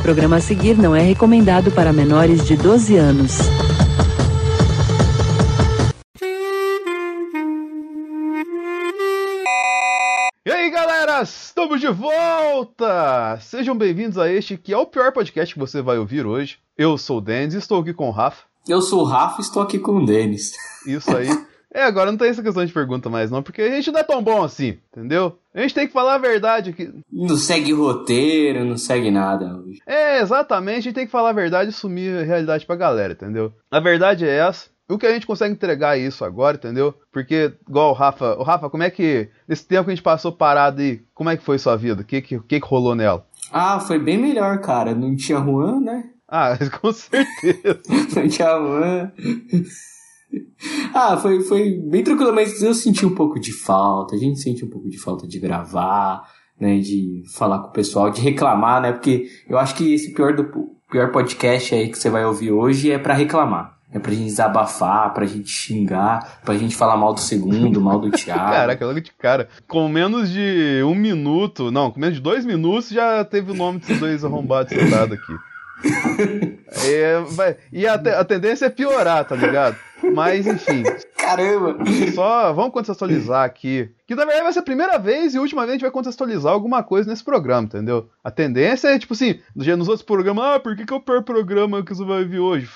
programa a seguir não é recomendado para menores de 12 anos. E aí, galera, estamos de volta! Sejam bem-vindos a este que é o pior podcast que você vai ouvir hoje. Eu sou o Denis e estou aqui com o Rafa. Eu sou o Rafa e estou aqui com o Denis. Isso aí. É, agora não tem essa questão de pergunta mais, não, porque a gente não é tão bom assim, entendeu? A gente tem que falar a verdade aqui. Não segue roteiro, não segue nada. É, exatamente, a gente tem que falar a verdade e sumir a realidade pra galera, entendeu? A verdade é essa. O que a gente consegue entregar é isso agora, entendeu? Porque, igual o Rafa, o Rafa, como é que, nesse tempo que a gente passou parado aí, como é que foi sua vida? O que que, que que rolou nela? Ah, foi bem melhor, cara. Não tinha Juan, né? Ah, com certeza. não tinha Juan. Ah, foi, foi bem tranquilo, mas eu senti um pouco de falta. A gente sente um pouco de falta de gravar, né? De falar com o pessoal, de reclamar, né? Porque eu acho que esse pior do pior podcast aí que você vai ouvir hoje é para reclamar. É pra gente desabafar, pra gente xingar, pra gente falar mal do segundo, mal do Thiago. Caraca, logo de cara. Com menos de um minuto, não, com menos de dois minutos já teve o nome desses dois arrombados sentados aqui. É, vai, e a, a, tendência é piorar, tá ligado? Mas, enfim. Caramba! Só vamos contextualizar aqui. Que na verdade vai ser a primeira vez e última vez a gente vai contextualizar alguma coisa nesse programa, entendeu? A tendência é, tipo assim, nos outros programas, ah, por que, que é o pior programa que você vai ver hoje?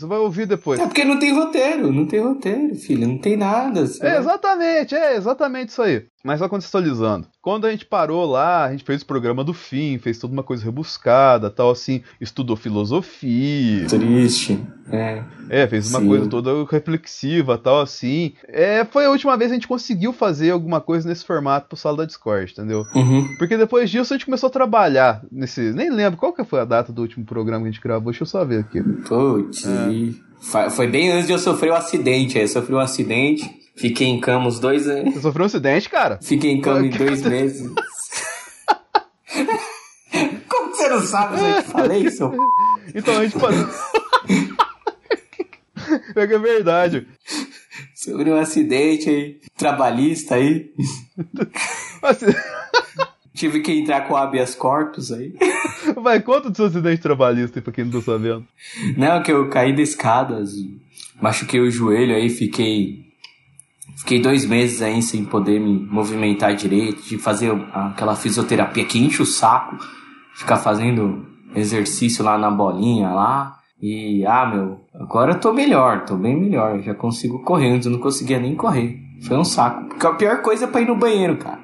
Você vai ouvir depois. É porque não tem roteiro, não tem roteiro, filho, não tem nada. É, exatamente, é exatamente isso aí. Mas só contextualizando. Quando a gente parou lá, a gente fez o programa do fim, fez toda uma coisa rebuscada, tal assim, estudou filosofia. Triste. É. É, fez uma Sim. coisa toda reflexiva, tal assim. É, foi a última vez que a gente conseguiu fazer alguma coisa nesse formato pro sala da Discord, entendeu? Uhum. Porque depois disso a gente começou a trabalhar nesse, nem lembro qual que foi a data do último programa que a gente gravou, deixa eu só ver aqui. Putz. É. Foi bem antes de eu sofrer o um acidente, aí eu sofri um acidente. Fiquei em cama uns dois anos. Você sofreu um acidente, cara? Fiquei em cama em dois meses. Como você não sabe se eu te falei, seu... Então a gente passou. é que é verdade. Sobre um acidente aí, trabalhista aí. Tive que entrar com habeas corpus aí. Vai, conta do seu acidente trabalhista pra quem não tá sabendo. Não, que eu caí da escada, machuquei o joelho aí, fiquei Fiquei dois meses aí sem poder me movimentar direito, de fazer aquela fisioterapia que enche o saco, ficar fazendo exercício lá na bolinha lá. E, ah, meu, agora eu tô melhor, tô bem melhor, já consigo correr, antes eu não conseguia nem correr. Foi um saco. Porque a pior coisa é pra ir no banheiro, cara.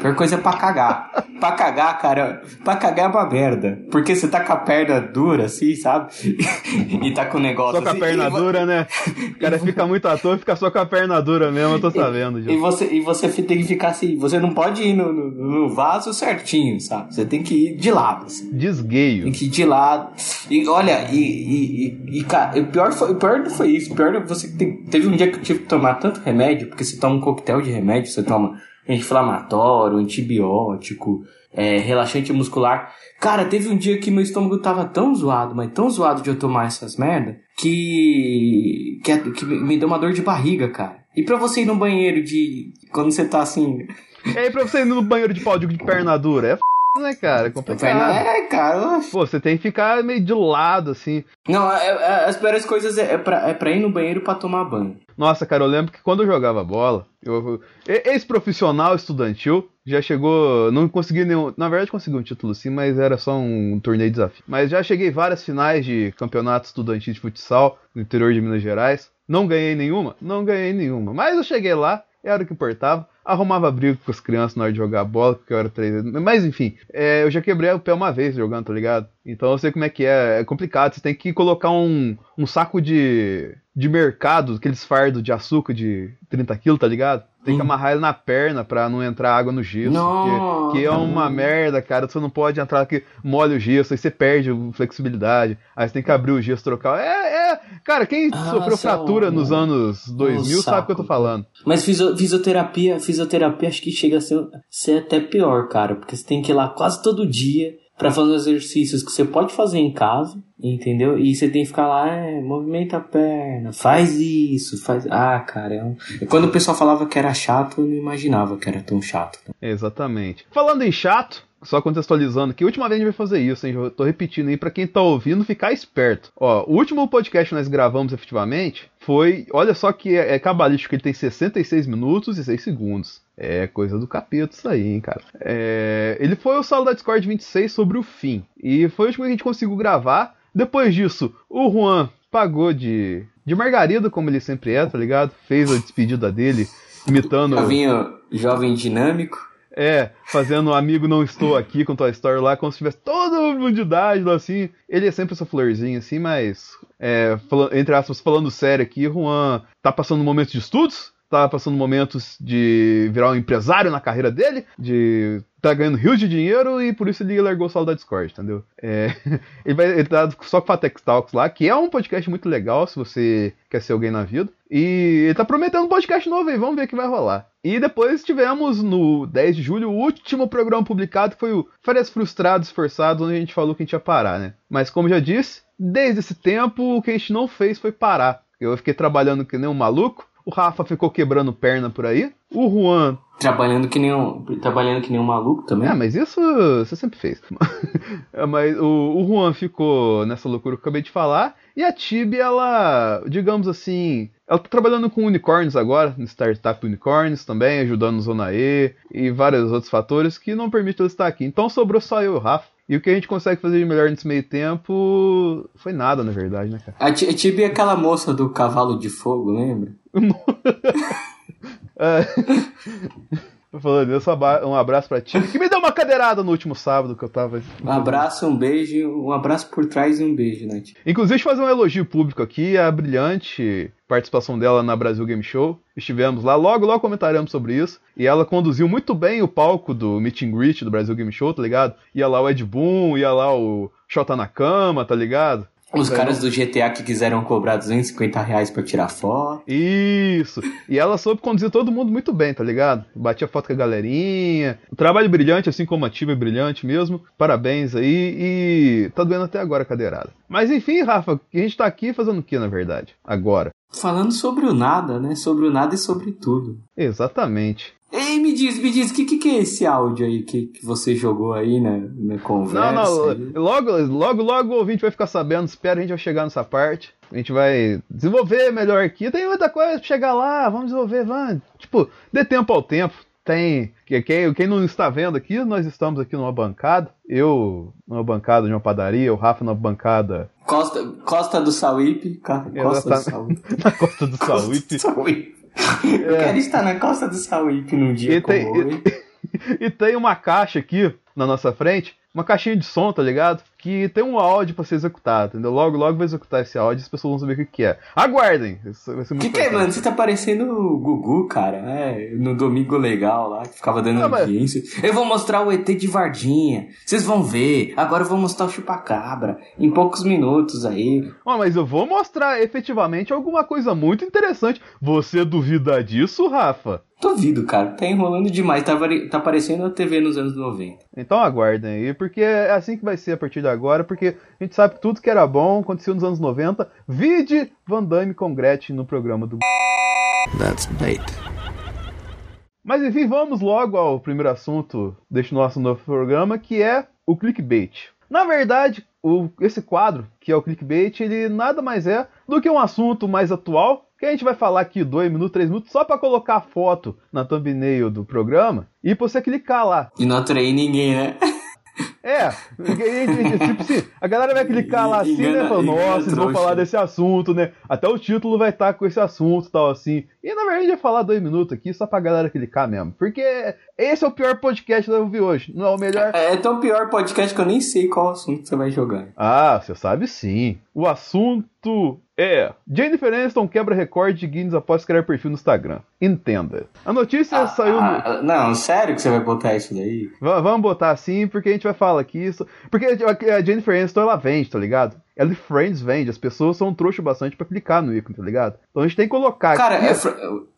Pior coisa é pra cagar. pra cagar, cara, pra cagar é uma merda. Porque você tá com a perna dura, assim, sabe? e tá com o negócio Só com a assim, perna dura, né? O cara fica muito à toa e fica só com a perna dura mesmo, eu tô sabendo. E, e, você, e você tem que ficar assim, você não pode ir no, no, no, vaso certinho, sabe? Você tem que ir de lado. Assim. Desgueio. Tem que ir de lado. E olha, e, e, e, cara, o pior, foi, o pior não foi isso. O pior é você teve um dia que eu tive que tomar tanto remédio, porque você toma um coquetel de remédio, você toma anti-inflamatório, antibiótico, é, relaxante muscular. Cara, teve um dia que meu estômago tava tão zoado, mas tão zoado de eu tomar essas merda, que, que, que me deu uma dor de barriga, cara. E pra você ir no banheiro de. Quando você tá assim. E aí, pra você ir no banheiro de pau de perna dura? É f né, cara? É complicado. É, cara. Pô, você tem que ficar meio de lado, assim. Não, é, é, as piores coisas é, é, pra, é pra ir no banheiro pra tomar banho. Nossa, cara, eu lembro que quando eu jogava bola, eu, ex-profissional estudantil, já chegou. Não consegui nenhum. Na verdade, consegui um título sim, mas era só um torneio de desafio. Mas já cheguei várias finais de campeonato estudantil de futsal no interior de Minas Gerais. Não ganhei nenhuma? Não ganhei nenhuma. Mas eu cheguei lá, era o que importava arrumava briga com as crianças na hora de jogar bola, porque eu era três Mas enfim, é, eu já quebrei o pé uma vez jogando, tá ligado? Então eu sei como é que é. É complicado. Você tem que colocar um, um saco de, de mercado, aqueles fardos de açúcar de 30 quilos, tá ligado? Tem que amarrar ele na perna pra não entrar água no gesso. Que, que é uma merda, cara. Você não pode entrar que molha o gesso, aí você perde flexibilidade. Aí você tem que abrir o gesso, trocar. É, é. Cara, quem ah, sofreu fratura nos anos 2000 sabe o que eu tô falando. Mas fisioterapia, fisioterapia acho que chega a ser, ser até pior, cara. Porque você tem que ir lá quase todo dia para fazer exercícios que você pode fazer em casa, entendeu? E você tem que ficar lá, é, movimenta a perna, faz isso, faz. Ah, cara, é um... quando o pessoal falava que era chato, eu não imaginava que era tão chato. Exatamente. Falando em chato, só contextualizando aqui, a última vez a gente vai fazer isso, hein? Eu tô repetindo aí pra quem tá ouvindo ficar esperto. Ó, o último podcast que nós gravamos efetivamente foi. Olha só que é, é cabalístico, ele tem 66 minutos e 6 segundos. É coisa do capeta isso aí, hein, cara. É, ele foi o Sala da Discord 26 sobre o fim. E foi o último que a gente conseguiu gravar. Depois disso, o Juan pagou de, de Margarida, como ele sempre é, tá ligado? Fez a despedida dele, imitando. Jovinho, jovem dinâmico. É, fazendo amigo não estou aqui com tua história lá, como se tivesse todo mundo de idade, assim. Ele é sempre essa florzinha, assim, mas. É, entre aspas, falando sério aqui, Juan tá passando um momento de estudos, tá passando momentos de virar um empresário na carreira dele, de tá ganhando rios de dinheiro e por isso ele largou o solo da Discord, entendeu? É, ele, vai, tá só com o Fatex Talks lá, que é um podcast muito legal se você quer ser alguém na vida. E ele tá prometendo um podcast novo aí, vamos ver o que vai rolar. E depois tivemos no 10 de julho o último programa publicado, que foi o Férias Frustrados Forçados, onde a gente falou que a gente ia parar, né? Mas como já disse, desde esse tempo o que a gente não fez foi parar. Eu fiquei trabalhando que nem um maluco, o Rafa ficou quebrando perna por aí. O Juan. Trabalhando que nem um, trabalhando que nem um maluco também. É, mas isso você sempre fez. mas o, o Juan ficou nessa loucura que eu acabei de falar. E a Tibi, ela, digamos assim, ela tá trabalhando com unicórnios agora, no Startup Unicórnios também, ajudando no Zona E e vários outros fatores que não permitem ela estar aqui. Então sobrou só eu e o Rafa. E o que a gente consegue fazer de melhor nesse meio tempo foi nada, na verdade, né, cara? A Tibi é aquela moça do cavalo de fogo, lembra? é. Falando um abraço pra ti. Que me deu uma cadeirada no último sábado que eu tava. Um abraço, um beijo, um abraço por trás e um beijo, né? Inclusive, fazer um elogio público aqui, a brilhante participação dela na Brasil Game Show. Estivemos lá, logo, logo comentaremos sobre isso. E ela conduziu muito bem o palco do Meet and Greet do Brasil Game Show, tá ligado? Ia lá o Ed Boon, ia lá o Xota na cama, tá ligado? Os caras do GTA que quiseram cobrar 250 reais pra tirar foto. Isso. E ela soube conduzir todo mundo muito bem, tá ligado? Batia foto com a galerinha. O trabalho brilhante, assim como a Tiva é brilhante mesmo. Parabéns aí. E tá doendo até agora a cadeirada. Mas enfim, Rafa, a gente tá aqui fazendo o que, na verdade? Agora. Falando sobre o nada, né? Sobre o nada e sobre tudo. Exatamente. Ei, me diz, me diz, o que, que, é esse áudio aí que, que você jogou aí na, na conversa? Não, não, logo, logo, logo o ouvinte vai ficar sabendo, espera, a gente vai chegar nessa parte. A gente vai desenvolver melhor aqui. Tem muita coisa pra chegar lá, vamos desenvolver, vamos. Tipo, dê tempo ao tempo. Tem. Quem, quem não está vendo aqui, nós estamos aqui numa bancada. Eu numa bancada de uma padaria, o Rafa numa bancada. Costa, Costa do Sauípe. Costa do Sauípe. Na Costa do Sauípe. Eu é. quero estar na costa do Sauípe num dia e tem, hoje. E, e tem uma caixa aqui na nossa frente, uma caixinha de som, tá ligado? Que tem um áudio pra ser executado, entendeu? Logo, logo vai executar esse áudio e as pessoas vão saber o que, que é. Aguardem! O que, que é, mano? Você tá parecendo o Gugu, cara. É, no Domingo Legal lá, que ficava dando Não, audiência. Mas... Eu vou mostrar o ET de Vardinha. Vocês vão ver. Agora eu vou mostrar o Chupacabra. Em poucos minutos aí. Oh, mas eu vou mostrar efetivamente alguma coisa muito interessante. Você duvida disso, Rafa? Duvido, cara. Tá enrolando demais. Tá, tá parecendo a TV nos anos 90. Então aguardem aí, porque é assim que vai ser a partir de agora, porque a gente sabe que tudo que era bom aconteceu nos anos 90. Vide Van Damme com Gretchen no programa do. That's bait. Mas enfim, vamos logo ao primeiro assunto deste nosso novo programa, que é o clickbait. Na verdade, o, esse quadro, que é o clickbait, ele nada mais é do que um assunto mais atual que a gente vai falar aqui dois minutos, três minutos, só para colocar a foto na thumbnail do programa e pra você clicar lá. E não atrair ninguém, né? É, tipo assim, a galera vai clicar lá assim, né? Fala, nossa, eles vão falar desse assunto, né? Até o título vai estar com esse assunto e tal, assim. E na verdade, ia falar dois minutos aqui só pra galera clicar mesmo. Porque esse é o pior podcast que eu vi hoje. Não é o melhor. É, é tão pior podcast que eu nem sei qual assunto você vai jogar. Ah, você sabe sim. O assunto é, Jennifer Aniston quebra recorde de Guinness após criar perfil no Instagram. Entenda. A notícia ah, saiu. Ah, não, sério que você vai botar isso daí? V vamos botar assim, porque a gente vai falar aqui isso. Porque a Jennifer Aniston ela vende, tá ligado? Ela e Friends vende, as pessoas são trouxa bastante para clicar no ícone, tá ligado? Então a gente tem que colocar Cara, aqui... é, fr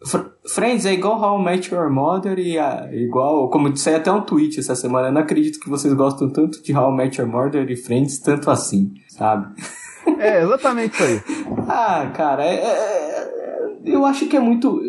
fr Friends é igual How I Met Your Mother e uh, igual, como disse até um tweet essa semana, eu não acredito que vocês gostam tanto de How I Met Your Mother e Friends tanto assim, sabe? É, exatamente isso aí. ah, cara, é, é, é, eu acho que é muito.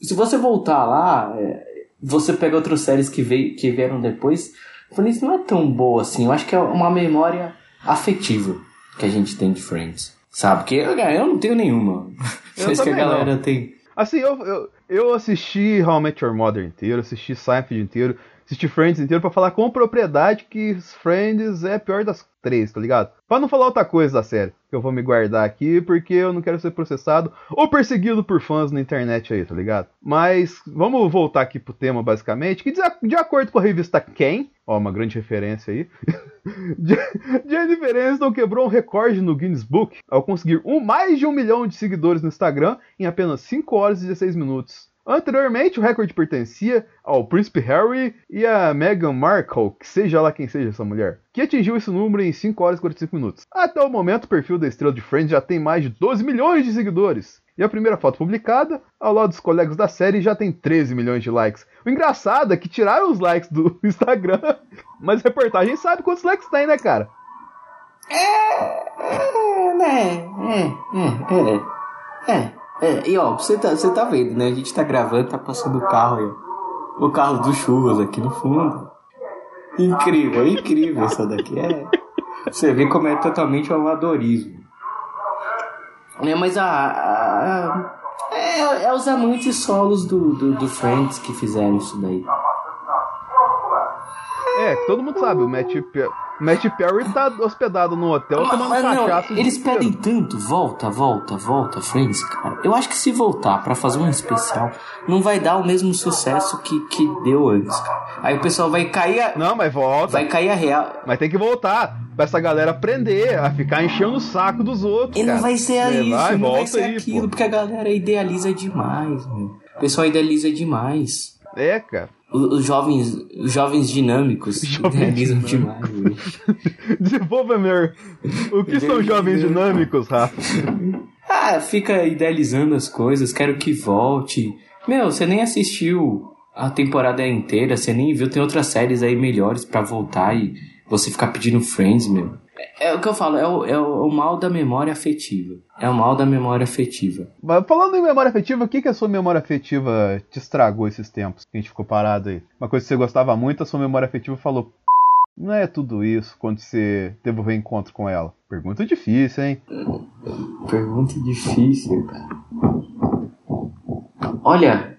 Se você voltar lá, é, você pega outras séries que, veio, que vieram depois. Friends não é tão boa assim. Eu acho que é uma memória afetiva que a gente tem de Friends. Sabe? Porque eu, eu não tenho nenhuma. Eu Mas que a também não. galera tem. Assim, eu, eu, eu assisti How I Met Your Mother inteiro, assisti Seinfeld inteiro, assisti Friends inteiro pra falar com propriedade que Friends é pior das três, tá ligado? Pra não falar outra coisa da série, que eu vou me guardar aqui porque eu não quero ser processado ou perseguido por fãs na internet aí, tá ligado? Mas vamos voltar aqui pro tema basicamente, que de, de acordo com a revista Quem, ó, uma grande referência aí, Jennifer Aniston quebrou um recorde no Guinness Book ao conseguir um, mais de um milhão de seguidores no Instagram em apenas 5 horas e 16 minutos. Anteriormente, o recorde pertencia ao Príncipe Harry e a Meghan Markle, que seja lá quem seja essa mulher, que atingiu esse número em 5 horas e 45 minutos. Até o momento, o perfil da estrela de Friends já tem mais de 12 milhões de seguidores. E a primeira foto publicada, ao lado dos colegas da série, já tem 13 milhões de likes. O engraçado é que tiraram os likes do Instagram, mas a reportagem sabe quantos likes tem, né, cara? É, né? É, é, é. É, é. E ó, você tá, você tá vendo, né? A gente tá gravando, tá passando o carro aí, ó. O carro dos churros aqui no fundo. Incrível, incrível essa daqui. É. Você vê como é totalmente o amadorismo. É, mas a. a- a- é, é os amantes solos do, do, do Friends que fizeram isso daí. É, todo mundo sabe, o Matt, Pe- o Matt Perry tá hospedado no hotel tomando Mas não, cachaça. o dia eles pedem tanto, volta, volta, volta, Friends, cara. Eu acho que se voltar pra fazer um especial, não vai dar o mesmo sucesso que, que deu antes, cara. Aí o pessoal vai cair a, Não, mas volta. vai cair a real. Mas tem que voltar pra essa galera aprender a ficar enchendo o saco dos outros. E não cara. vai ser Você isso, vai, não vai ser aí, aquilo, pô. porque a galera idealiza demais, meu. O pessoal idealiza demais. É, cara. Os jovens, os jovens dinâmicos idealizam dinâmicos. demais, meu. Desenvolva melhor. O que são jovens dinâmicos, Rafa? Ah, fica idealizando as coisas, quero que volte. Meu, você nem assistiu a temporada inteira, você nem viu, tem outras séries aí melhores pra voltar e você ficar pedindo Friends, meu. É, é o que eu falo, é o, é o mal da memória afetiva. É o mal da memória afetiva. Mas falando em memória afetiva, o que, que a sua memória afetiva te estragou esses tempos que a gente ficou parado aí? Uma coisa que você gostava muito, a sua memória afetiva falou. Não é tudo isso quando você teve o reencontro com ela. Pergunta difícil, hein? Pergunta difícil, cara. Olha,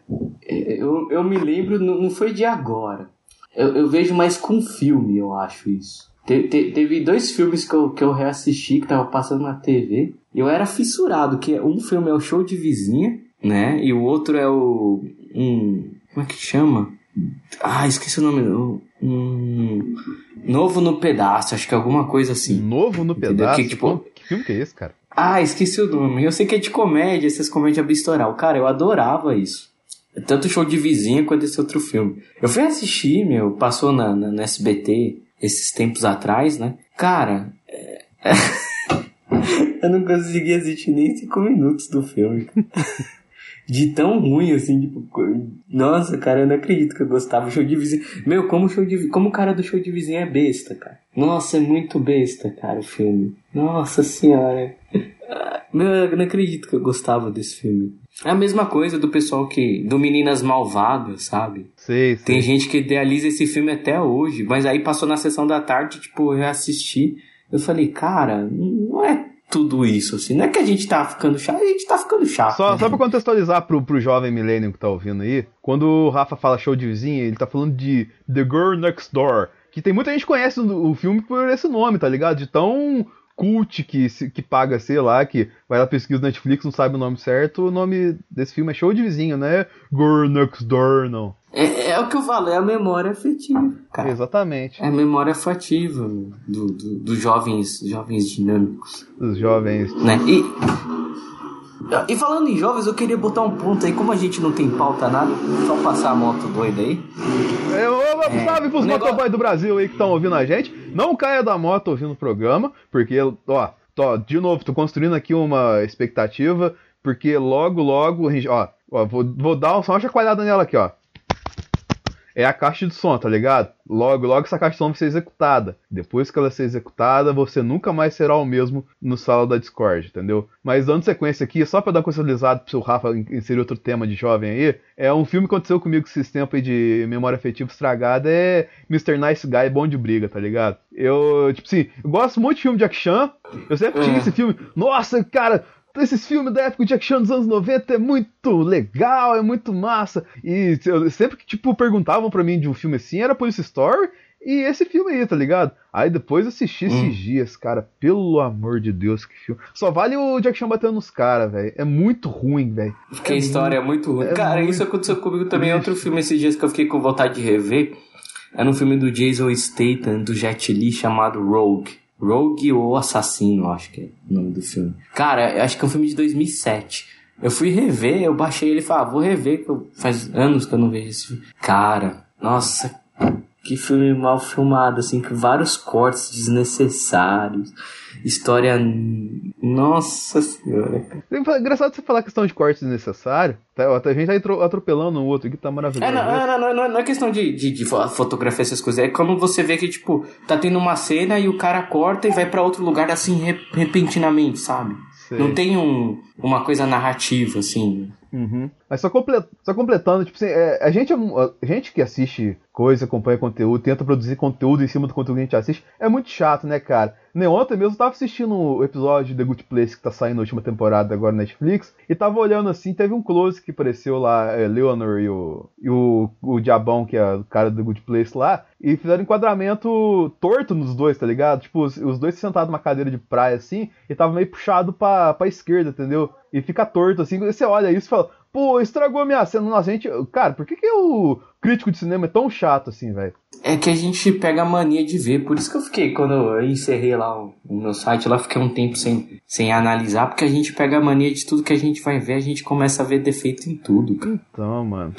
eu, eu me lembro, não não foi de agora. Eu, eu vejo mais com filme, eu acho isso. Te- te- teve dois filmes que eu, que eu reassisti, que tava passando na TV. E eu era fissurado, que um filme é o Show de Vizinha, né? E o outro é o... Um, como é que chama? Ah, esqueci o nome. Um, Novo no Pedaço, acho que é alguma coisa assim. Novo no Entendeu? pedaço. Que, tipo- que filme que é esse, cara? Ah, esqueci o nome. Eu sei que é de comédia, essas comédias bistoral. Cara, eu adorava isso. Tanto show de vizinha quanto esse outro filme. Eu fui assistir, meu, passou na, na, na SBT esses tempos atrás, né? Cara, é- eu não consegui assistir nem cinco minutos do filme. De tão ruim, assim, tipo... Nossa, cara, eu não acredito que eu gostava. Show de vizinha... Meu, como, o show de... como o cara do show de vizinha é besta, cara. Nossa, é muito besta, cara, o filme. Nossa senhora. Meu, eu não acredito que eu gostava desse filme. É a mesma coisa do pessoal que. do Meninas Malvadas, sabe? Sei, sei. Tem gente que idealiza esse filme até hoje, mas aí passou na sessão da tarde, tipo, eu reassisti. Eu falei, cara, não é tudo isso, assim. Não é que a gente tá ficando chato, a gente tá ficando chato. Só, né? só pra contextualizar pro, pro jovem millennium que tá ouvindo aí, quando o Rafa fala show de vizinha, ele tá falando de The Girl Next Door, que tem muita gente que conhece o, o filme por esse nome, tá ligado? De tão cult que, que paga, sei lá, que vai lá pesquisa no Netflix, não sabe o nome certo, o nome desse filme é show de vizinho, não é Girl Next Door, não. É, é o que eu falo, é a memória afetiva, cara. Exatamente. É a memória afetiva do, do- dos jovens, jovens dinâmicos. Os jovens. né? E, e falando em jovens, eu queria botar um ponto aí, como a gente não tem pauta nada, só passar a moto doida aí. É, ô, ô, salve pros negócio- motoboys do Brasil aí que estão ouvindo a gente. Não caia da moto ouvindo o programa, porque, ó, tô, de novo, tô construindo aqui uma expectativa, porque logo, logo, a gente, ó, ó vou, vou dar só uma chacoalhada nela aqui, ó. É a caixa de som, tá ligado? Logo, logo essa caixa de som vai ser executada. Depois que ela ser executada, você nunca mais será o mesmo no sala da Discord, entendeu? Mas dando sequência aqui, só pra dar uma contextualizada pro seu Rafa inserir outro tema de jovem aí, é um filme que aconteceu comigo esses tempos aí de memória afetiva estragada, é Mr. Nice Guy, bom de briga, tá ligado? Eu, tipo assim, eu gosto muito de filme de action, eu sempre tinha esse filme, nossa, cara, esses filmes da época de action dos anos 90 é muito legal, é muito massa. E eu, sempre que, tipo, perguntavam para mim de um filme assim, era Police Story e esse filme aí, tá ligado? Aí depois assisti hum. esses dias, cara, pelo amor de Deus, que filme. Só vale o Jack Chan batendo nos caras, velho. É muito ruim, velho. Porque é a história muito, é muito ruim. É cara, muito isso aconteceu comigo também. Outro filme esses dias que eu fiquei com vontade de rever. É no filme do Jason Statham, do Jet Li, chamado Rogue. Rogue ou Assassino, acho que é o nome do filme. Cara, acho que é um filme de 2007. Eu fui rever, eu baixei ele e falei, ah, vou rever, que eu, faz anos que eu não vejo esse filme. Cara, nossa, que filme mal filmado, assim, com vários cortes desnecessários. História. Nossa senhora. É engraçado você falar questão de corte desnecessário. Tá, a gente tá atropelando um outro aqui, tá maravilhoso. É, não, não, não, não, não é questão de, de, de, fotografia essas coisas. É quando você vê que, tipo, tá tendo uma cena e o cara corta e vai para outro lugar assim repentinamente, sabe? Sei. Não tem um, uma coisa narrativa, assim. Uhum. Mas só, complet, só completando, tipo assim, é, a, gente, a gente que assiste coisa, acompanha conteúdo, tenta produzir conteúdo em cima do conteúdo que a gente assiste, é muito chato, né, cara? Nem ontem mesmo eu tava assistindo o episódio de The Good Place que tá saindo na última temporada agora na Netflix, e tava olhando assim, teve um close que apareceu lá, é, Leonor e o, e o, o Diabão, que é o cara do The Good Place lá, e fizeram enquadramento torto nos dois, tá ligado? Tipo, os, os dois sentados numa cadeira de praia assim, e tava meio puxado pra, pra esquerda, entendeu? E fica torto assim, você olha isso e fala, pô, estragou a minha cena. Nossa, gente. Cara, por que, que o crítico de cinema é tão chato assim, velho? É que a gente pega a mania de ver. Por isso que eu fiquei, quando eu encerrei lá o, o meu site, lá fiquei um tempo sem, sem analisar, porque a gente pega a mania de tudo que a gente vai ver, a gente começa a ver defeito em tudo. Cara. Então, mano.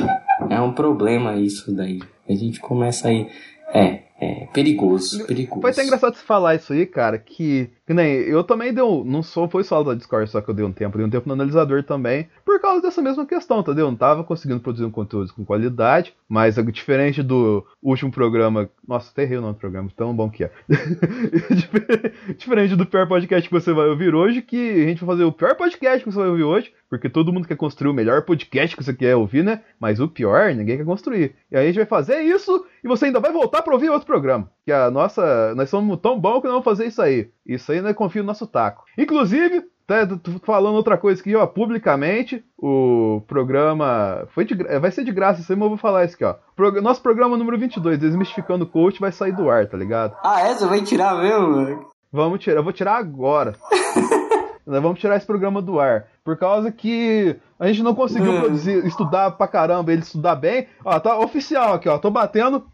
É um problema isso daí. A gente começa aí. É, é perigoso, perigoso. Foi até engraçado você falar isso aí, cara, que, que nem eu também deu, não sou foi só da Discord só que eu dei um tempo, dei um tempo no analisador também, por causa dessa mesma questão, entendeu? Não tava conseguindo produzir um conteúdo com qualidade, mas é diferente do último programa, nossa, até errei o nome do programa, tão bom que é. diferente do pior podcast que você vai ouvir hoje, que a gente vai fazer o pior podcast que você vai ouvir hoje, porque todo mundo quer construir o melhor podcast que você quer ouvir, né? Mas o pior, ninguém quer construir. E aí a gente vai fazer isso e você ainda vai voltar para ouvir outro programa. Que a nossa. Nós somos tão bom que não vamos fazer isso aí. Isso aí é confio no nosso taco. Inclusive, até falando outra coisa aqui, ó, publicamente, o programa. Foi de, vai ser de graça isso aí, mas eu vou falar isso aqui, ó. Pro, nosso programa número 22, Desmistificando o Coach, vai sair do ar, tá ligado? Ah, essa vai tirar mesmo, Vamos tirar, eu vou tirar agora. Nós vamos tirar esse programa do ar. Por causa que a gente não conseguiu hum. produzir, estudar pra caramba, ele estudar bem. Ó, tá oficial aqui, ó. Tô batendo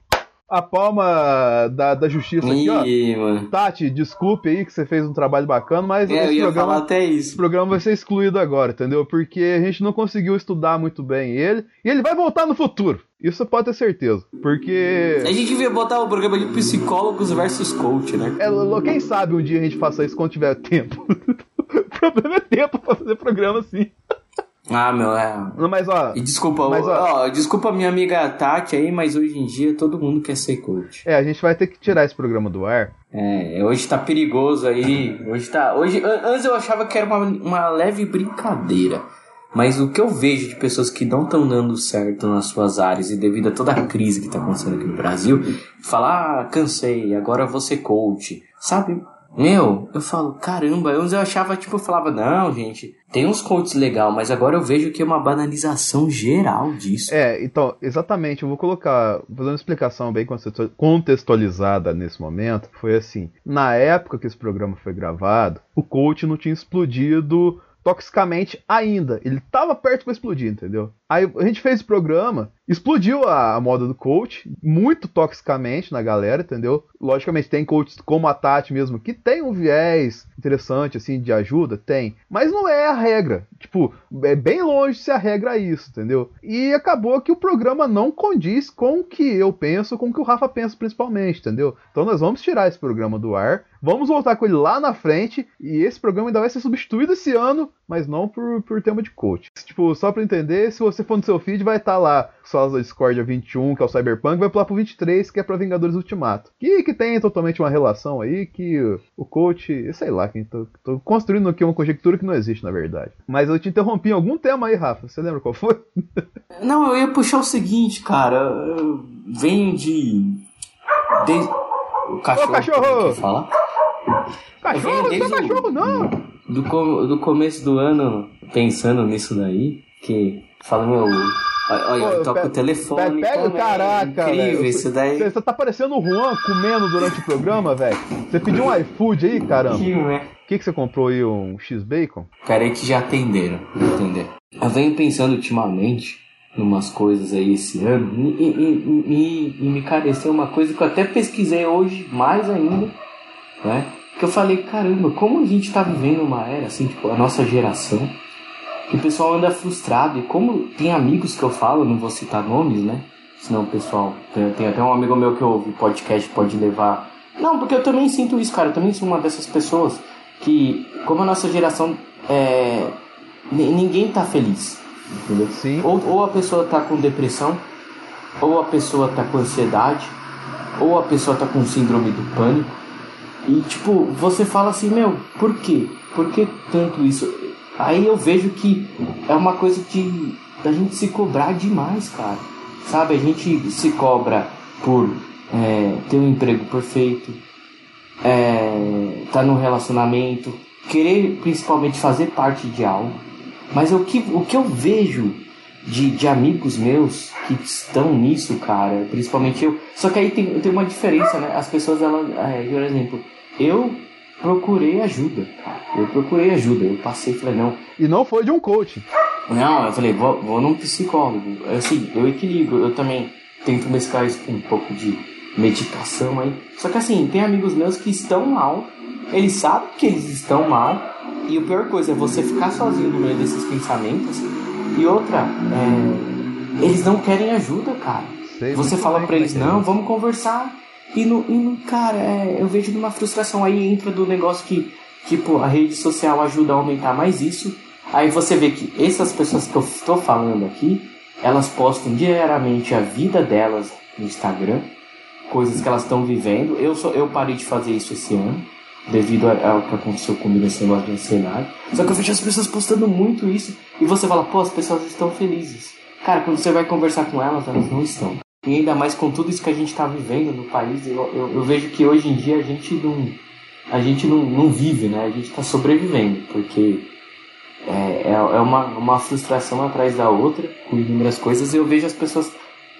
a palma da, da justiça aqui, Ih, ó. Mano. Tati, desculpe aí que você fez um trabalho bacana, mas é, esse, programa, até isso. esse programa vai ser excluído agora, entendeu? Porque a gente não conseguiu estudar muito bem ele. E ele vai voltar no futuro. Isso pode ter certeza. Porque. A gente devia botar o programa de psicólogos versus coach, né? É, quem sabe um dia a gente faça isso quando tiver tempo. o problema é tempo pra fazer programa assim. Ah, meu, é. Não, mas ó. E desculpa, mas, ó, ó, desculpa minha amiga Tati aí, mas hoje em dia todo mundo quer ser coach. É, a gente vai ter que tirar esse programa do ar. É, hoje tá perigoso aí. Hoje tá. Hoje, antes eu achava que era uma, uma leve brincadeira. Mas o que eu vejo de pessoas que não estão dando certo nas suas áreas e devido a toda a crise que está acontecendo aqui no Brasil, falar, ah, cansei, agora vou ser coach. Sabe? Meu, eu falo, caramba, antes eu achava, tipo, eu falava, não, gente, tem uns coaches legal, mas agora eu vejo que é uma banalização geral disso. É, então, exatamente, eu vou colocar, vou fazer uma explicação bem contextualizada nesse momento, foi assim, na época que esse programa foi gravado, o coach não tinha explodido toxicamente ainda. Ele tava perto para explodir, entendeu? Aí a gente fez o programa, explodiu a, moda do coach, muito toxicamente na galera, entendeu? Logicamente tem coaches como a Tati mesmo, que tem um viés interessante, assim, de ajuda, tem. Mas não é a regra. Tipo, é bem longe ser a regra isso, entendeu? E acabou que o programa não condiz com o que eu penso, com o que o Rafa pensa principalmente, entendeu? Então nós vamos tirar esse programa do ar, vamos voltar com ele lá na frente, e esse programa ainda vai ser substituído esse ano, mas não por, por tema de coach. Tipo, só pra entender, se você for no seu feed, vai estar tá lá Da Discordia 21, que é o Cyberpunk, vai pular pro 23, que é pra Vingadores Ultimato. Que, que tem totalmente uma relação aí que o coach, sei lá, quem tô, tô construindo aqui uma conjectura que não existe, na verdade. Mas eu te interrompi em algum tema aí, Rafa. Você lembra qual foi? Não, eu ia puxar o seguinte, cara. Vem de. de... O cachorro. Ô, cachorro! Fala. Cachorro, não é cachorro, não! Do, do começo do ano, pensando nisso daí, que fala, meu. Olha, Pô, toca o telefone. Pega, também, caraca, Incrível isso daí. Você tá parecendo o Juan comendo durante o programa, velho. Você pediu um iFood aí, caramba. Que, né? O que, que você comprou aí? Um X-Bacon? Cara, aí que já atenderam, entendeu? Eu venho pensando ultimamente numas coisas aí esse ano e, e, e- e- me careceu uma coisa que eu até pesquisei hoje mais ainda, né? Que eu falei, caramba, como a gente tá vivendo uma era, assim, tipo, a nossa geração, o pessoal anda frustrado e como tem amigos que eu falo, não vou citar nomes, né? Senão o pessoal, tem, tem até um amigo meu que ouve podcast, pode levar... Não, porque eu também sinto isso, cara, eu também sou uma dessas pessoas que, como a nossa geração, é, ni- ninguém tá feliz, entendeu? Sim. Ou, ou a pessoa tá com depressão, ou a pessoa tá com ansiedade, ou a pessoa tá com síndrome do pânico. E tipo, você fala assim, meu, por quê? Por que tanto isso? Aí eu vejo que é uma coisa de da gente se cobrar demais, cara. Sabe, a gente se cobra por é, ter um emprego perfeito, é, tá num relacionamento, querer principalmente fazer parte de algo. Mas o que, o que eu vejo de, de amigos meus que estão nisso, cara, principalmente eu. Só que aí tem, tem uma diferença, né? As pessoas, elas, é, por exemplo, eu procurei ajuda. Eu procurei ajuda. Eu passei e falei, não, E não foi de um coach. não, eu falei, vou, vou num psicólogo. Assim, eu equilibro, eu também tento mesclar isso com um pouco de meditação aí. Só que assim, tem amigos meus que estão mal, eles sabem que eles estão mal, e a pior coisa é você ficar sozinho no meio desses pensamentos. E outra, é, eles não querem ajuda, cara. Sei Você fala bem pra eles, é é não, vamos conversar. E, no, e cara, é, eu vejo numa frustração. Aí entra do negócio que, tipo, a rede social ajuda a aumentar mais isso. Aí você vê que essas pessoas que eu estou falando aqui, elas postam diariamente a vida delas no Instagram, coisas que elas estão vivendo. Eu, só, eu parei de fazer isso esse ano, devido ao que aconteceu comigo esse negócio de ansiedade. Só que eu vejo as pessoas postando muito isso. E você fala, pô, as pessoas estão felizes. Cara, quando você vai conversar com elas, elas não estão. E ainda mais com tudo isso que a gente está vivendo no país, eu, eu, eu vejo que hoje em dia a gente não, a gente não, não vive, né? A gente está sobrevivendo, porque é, é, é uma, uma frustração atrás da outra, com inúmeras coisas, e eu vejo as pessoas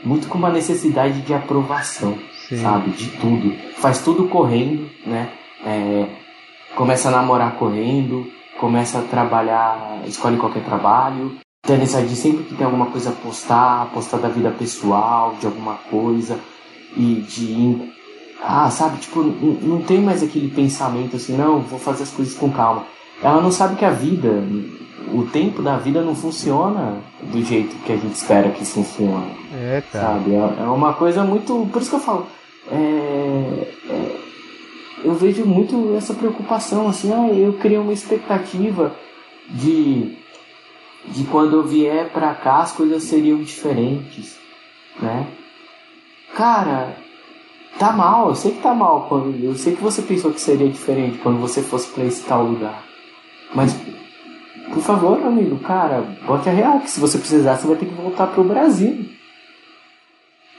muito com uma necessidade de aprovação, Sim. sabe? De tudo. Faz tudo correndo, né? É, começa a namorar correndo, começa a trabalhar, escolhe qualquer trabalho, de sempre que tem alguma coisa a postar, postar da vida pessoal, de alguma coisa, e de. Ah, sabe, tipo, não tem mais aquele pensamento assim, não, vou fazer as coisas com calma. Ela não sabe que a vida, o tempo da vida não funciona do jeito que a gente espera que funcione É, cara. sabe? É é uma coisa muito. Por isso que eu falo. é, é, eu vejo muito essa preocupação, assim, ah, eu criei uma expectativa de, de quando eu vier pra cá as coisas seriam diferentes, né? Cara, tá mal, eu sei que tá mal, quando, eu sei que você pensou que seria diferente quando você fosse pra esse tal lugar. Mas, por favor, amigo, cara, bote a real, que se você precisar, você vai ter que voltar pro Brasil.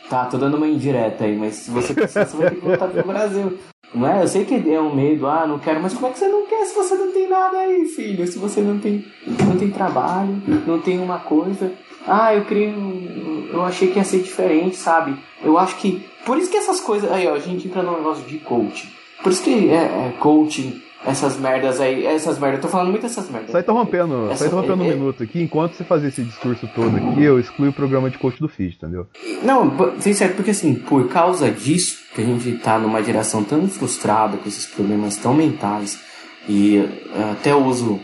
Tá, tô dando uma indireta aí, mas se você precisar, você vai ter que voltar pro Brasil. Não é? Eu sei que é um medo, ah, não quero, mas como é que você não quer se você não tem nada aí, filho? Se você não tem, não tem trabalho, não tem uma coisa. Ah, eu queria. um- Eu achei que ia ser diferente, sabe? Eu acho que. Por isso que essas coisas. Aí, ó, a gente entra no negócio de coaching. Por isso que é, é coaching, essas merdas aí. Essas merdas, eu tô falando muito dessas merdas. Só interrompendo, Essa- só interrompendo um é- minuto aqui. Enquanto você fazia esse discurso todo aqui, eu excluí o programa de coach do Feed, entendeu? Não, certo, porque assim, por causa disso, que a gente tá numa geração tão frustrada com esses problemas tão mentais, e eh, até uso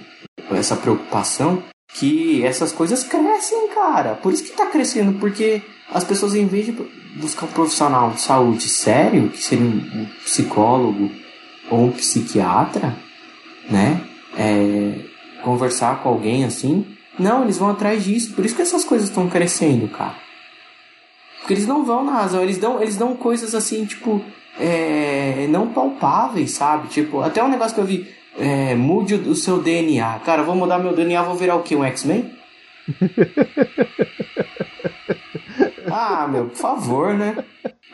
essa preocupação, que essas coisas crescem, cara. Por isso que tá crescendo, porque as pessoas, em vez de buscar um profissional de saúde sério, que seria um psicólogo ou psiquiatra, né? É, conversar com alguém assim. Não, eles vão atrás disso. Por isso que essas coisas estão crescendo, cara. Porque eles não vão na razão, eles dão, eles dão coisas assim, tipo, é, não palpáveis, sabe? Tipo, até um negócio que eu vi, é, mude o seu DNA. Cara, vou mudar meu DNA, vou virar o quê? Um X-Men? ah, meu, por favor, né?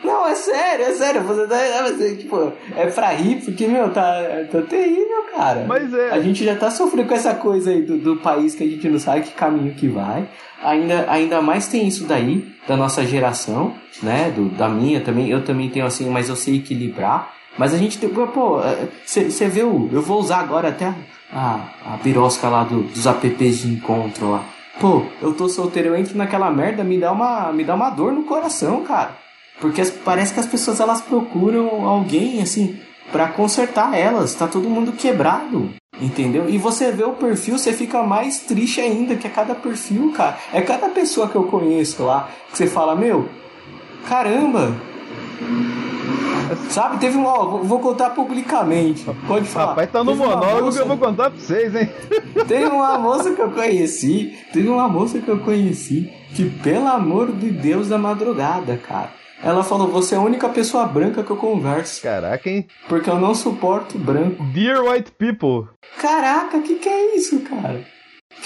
Não, é sério, é sério. Você tá, você, tipo, é pra rir, porque, meu, tá, tá terrível, cara. Mas é. A gente já tá sofrendo com essa coisa aí do, do país que a gente não sabe que caminho que vai. Ainda, ainda mais tem isso daí, da nossa geração, né? Do, da minha também. Eu também tenho assim, mas eu sei equilibrar. Mas a gente tem. Pô, você é, vê o. Eu vou usar agora até a, a birosca lá do, dos apps de encontro lá. Pô, eu tô solteiro, eu entro naquela merda, me dá uma, me dá uma dor no coração, cara. Porque parece que as pessoas elas procuram alguém assim para consertar elas. Tá todo mundo quebrado, entendeu? E você vê o perfil, você fica mais triste ainda que é cada perfil, cara. É cada pessoa que eu conheço lá que você fala, meu, caramba, Sabe, teve um. Ó, vou contar publicamente. Pode falar. Rapaz, tá no teve monólogo moça, que eu vou contar pra vocês, hein? Teve uma moça que eu conheci. Teve uma moça que eu conheci. Que, pelo amor de Deus da madrugada, cara. Ela falou: Você é a única pessoa branca que eu converso. Caraca, hein? Porque eu não suporto branco. Dear white people. Caraca, que que é isso, cara?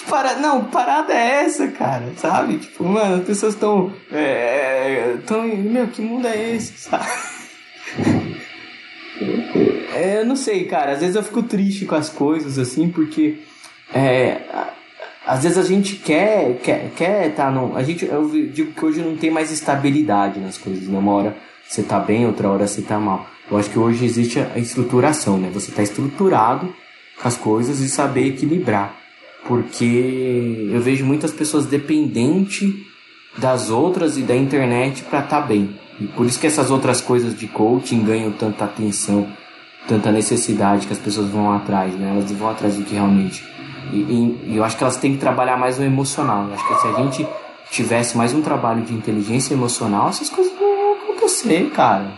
Para... Não, parada é essa, cara, sabe? Tipo, mano, as pessoas estão. É, tão... Meu, que mundo é esse, sabe? É, eu não sei, cara. Às vezes eu fico triste com as coisas, assim, porque. É, às vezes a gente quer quer quer tá no a gente eu digo que hoje não tem mais estabilidade nas coisas né? uma hora você tá bem outra hora você tá mal eu acho que hoje existe a estruturação né você tá estruturado com as coisas e saber equilibrar porque eu vejo muitas pessoas dependentes das outras e da internet para tá bem e por isso que essas outras coisas de coaching ganham tanta atenção, tanta necessidade que as pessoas vão atrás, né? Elas vão atrás do que realmente. E, e, e eu acho que elas têm que trabalhar mais no emocional. Eu acho que se a gente tivesse mais um trabalho de inteligência emocional, essas coisas não iam acontecer, cara.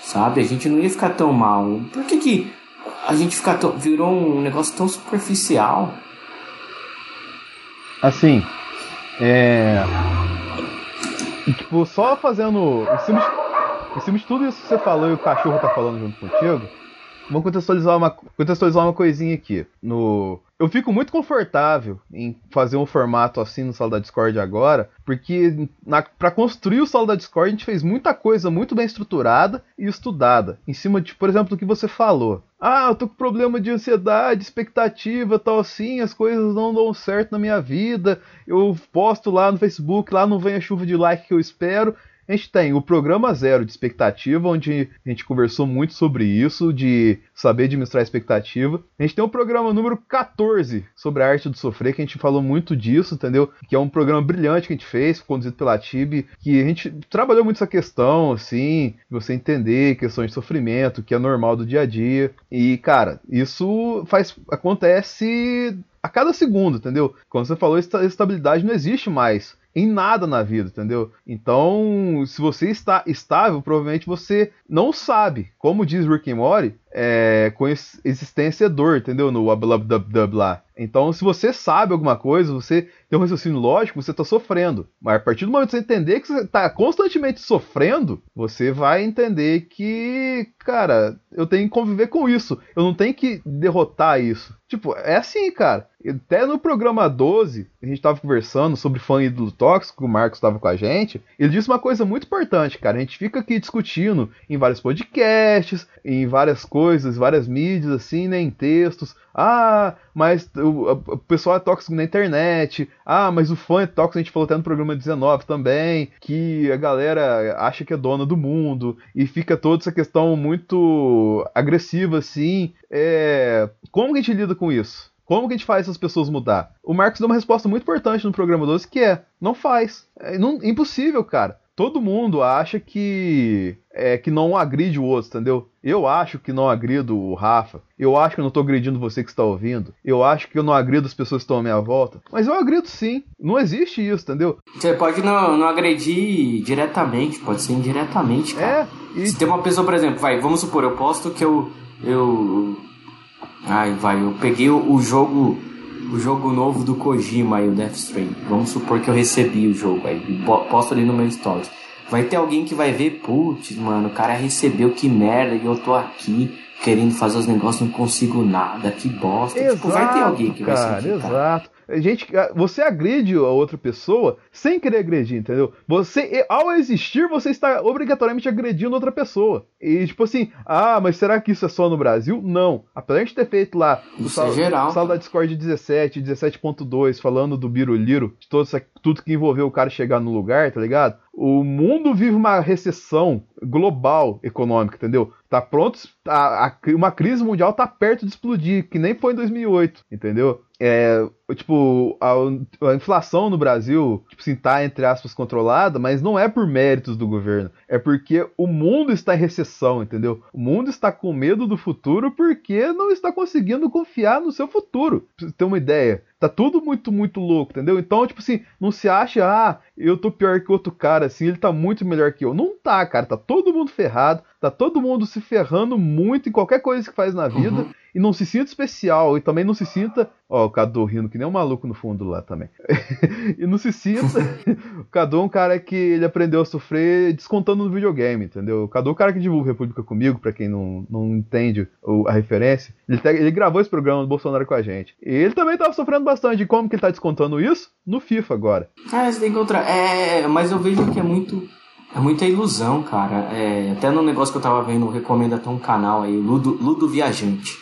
Sabe? A gente não ia ficar tão mal. Por que, que a gente fica tão, virou um negócio tão superficial? Assim, é tipo, só fazendo. Em cima, de, em cima de tudo isso que você falou e o cachorro tá falando junto contigo, vamos contextualizar uma, contextualizar uma coisinha aqui. No, eu fico muito confortável em fazer um formato assim no sala da Discord agora, porque para construir o sala da Discord a gente fez muita coisa muito bem estruturada e estudada, em cima de, por exemplo, do que você falou. Ah, eu tô com problema de ansiedade, expectativa, tal assim, as coisas não dão certo na minha vida. Eu posto lá no Facebook, lá não vem a chuva de like que eu espero. A gente tem o programa zero de expectativa, onde a gente conversou muito sobre isso, de saber administrar expectativa. A gente tem o programa número 14 sobre a arte do sofrer, que a gente falou muito disso, entendeu? Que é um programa brilhante que a gente fez, conduzido pela Tib, que a gente trabalhou muito essa questão, assim, você entender questões de sofrimento, que é normal do dia a dia. E, cara, isso faz acontece a cada segundo, entendeu? Quando você falou estabilidade não existe mais em nada na vida, entendeu? Então, se você está estável, provavelmente você não sabe. Como diz Rick and Morty, é, com existência dor, entendeu? No dub lá. Então, se você sabe alguma coisa, você tem um raciocínio lógico, você está sofrendo. Mas a partir do momento que você entender que você está constantemente sofrendo, você vai entender que, cara, eu tenho que conviver com isso. Eu não tenho que derrotar isso. Tipo, é assim, cara. Até no programa 12, a gente estava conversando sobre fã ídolo tóxico, o Marcos estava com a gente. Ele disse uma coisa muito importante, cara. A gente fica aqui discutindo em vários podcasts, em várias coisas, várias mídias, assim, né, em textos. Ah, mas o, o, pessoal é tóxico na internet. Ah, mas o fã é tóxico, a gente falou até no programa 19 também, que a galera acha que é dona do mundo e fica toda essa questão muito agressiva, assim. É... Como que a gente lida com isso? Como que a gente faz essas pessoas mudar? O Marcos deu uma resposta muito importante no programa 12 que é: não faz. É não, impossível, cara todo mundo acha que é que não agride o outro, entendeu? Eu acho que não agrido o Rafa. Eu acho que eu não estou agredindo você que está ouvindo. Eu acho que eu não agrido as pessoas que estão à minha volta. Mas eu agrido sim. Não existe isso, entendeu? Você pode não, não agredir diretamente, pode ser indiretamente, cara. É. E... Se tem uma pessoa, por exemplo, vai, vamos supor, eu posto que eu. Eu. Ai, vai, eu peguei o jogo o jogo novo do Kojima aí, o Death Stranding. Vamos supor que eu recebi o jogo aí, posto ali no meu stories. Vai ter alguém que vai ver, putz, mano, o cara recebeu que merda e eu tô aqui querendo fazer os negócios, não consigo nada, que bosta. Exato, tipo, vai ter alguém que cara, vai sentir. Exato. Gente, você agride a outra pessoa sem querer agredir, entendeu? Você, ao existir, você está obrigatoriamente agredindo outra pessoa. E tipo assim, ah, mas será que isso é só no Brasil? Não. Apesar de ter feito lá o é sal, é sala da Discord 17, 17.2, falando do Biruliro, de todo, tudo que envolveu o cara chegar no lugar, tá ligado? O mundo vive uma recessão global econômica, entendeu? Tá pronto, a, a, uma crise mundial tá perto de explodir, que nem foi em 2008, entendeu? É, tipo, a, a, inflação no Brasil, tipo assim, tá, entre aspas, controlada, mas não é por méritos do governo. É porque o mundo está em recessão, entendeu? O mundo está com medo do futuro porque não está conseguindo confiar no seu futuro. Pra você ter uma ideia. Tá tudo muito, muito louco, entendeu? Então, tipo assim, não se acha, ah, eu tô pior que outro cara, assim, ele tá muito melhor que eu. Não tá, cara, tá todo mundo ferrado, tá todo mundo se ferrando muito em qualquer coisa que faz na vida. Uhum e não se sinta especial e também não se sinta. Ó, o Cadu rindo que nem um maluco no fundo lá também. e não se sinta. o Cadu é um cara que ele aprendeu a sofrer descontando no videogame, entendeu? O Cadu é o cara que divulga República comigo, para quem não, não entende a referência. Ele, ele gravou esse programa do Bolsonaro com a gente. E ele também tava sofrendo bastante. E como que ele tá descontando isso? No FIFA agora. Ah, você tem que encontrar. É, mas eu vejo que é muito. É muita ilusão, cara. É, até no negócio que eu tava vendo, recomendo até um canal aí, Ludo, Ludo Viajante.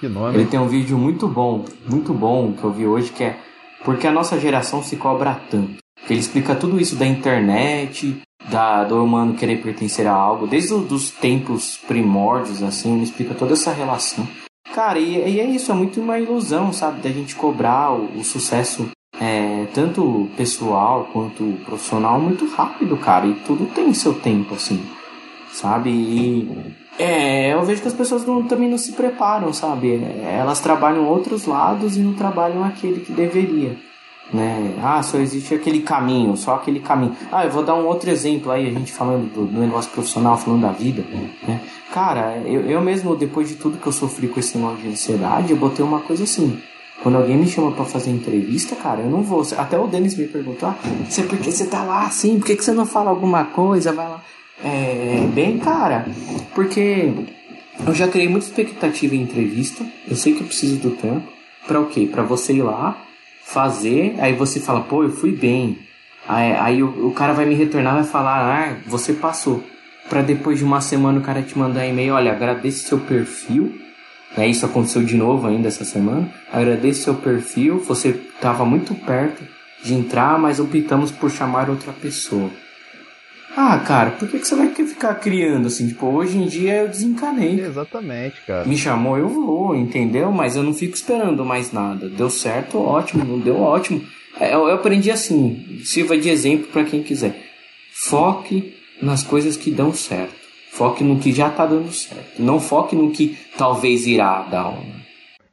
Que nome. Ele tem um vídeo muito bom, muito bom que eu vi hoje que é Porque a nossa geração se cobra tanto. Que ele explica tudo isso da internet, da, do humano querer pertencer a algo, desde os tempos primórdios, assim, ele explica toda essa relação. Cara, e, e é isso, é muito uma ilusão, sabe, da gente cobrar o, o sucesso é, tanto pessoal quanto profissional muito rápido, cara, e tudo tem seu tempo, assim, sabe? E é, eu vejo que as pessoas não, também não se preparam, sabe? Elas trabalham outros lados e não trabalham aquele que deveria. Né? Ah, só existe aquele caminho, só aquele caminho. Ah, eu vou dar um outro exemplo aí, a gente falando do, do negócio profissional, falando da vida. Né? Cara, eu, eu mesmo, depois de tudo que eu sofri com esse negócio de ansiedade, eu botei uma coisa assim. Quando alguém me chama para fazer entrevista, cara, eu não vou. Até o Denis me perguntou: ah, você, por que você tá lá assim? Por que, você não fala alguma coisa? Vai lá. É, bem, cara, porque eu já criei muita expectativa em entrevista. Eu sei que eu preciso do tempo. Para o quê? Para você ir lá, fazer, aí você fala, pô, eu fui bem. Aí, aí o, o, cara vai me retornar vai falar, ah, você passou. Para depois de uma semana o cara te mandar e-mail, olha, agradeço seu perfil. Né, isso aconteceu de novo ainda essa semana. Agradeço seu perfil, você estava muito perto de entrar, mas optamos por chamar outra pessoa. Ah, cara, por que, que você vai ficar criando assim? Tipo, hoje em dia eu desencanei. Exatamente, cara. Me chamou, eu vou, entendeu? Mas eu não fico esperando mais nada. Deu certo, ótimo. Não deu, ótimo. É, eu, eu aprendi assim, sirva de exemplo para quem quiser. Foque nas coisas que dão certo. Foque no que já tá dando certo. Não foque no que talvez irá dar.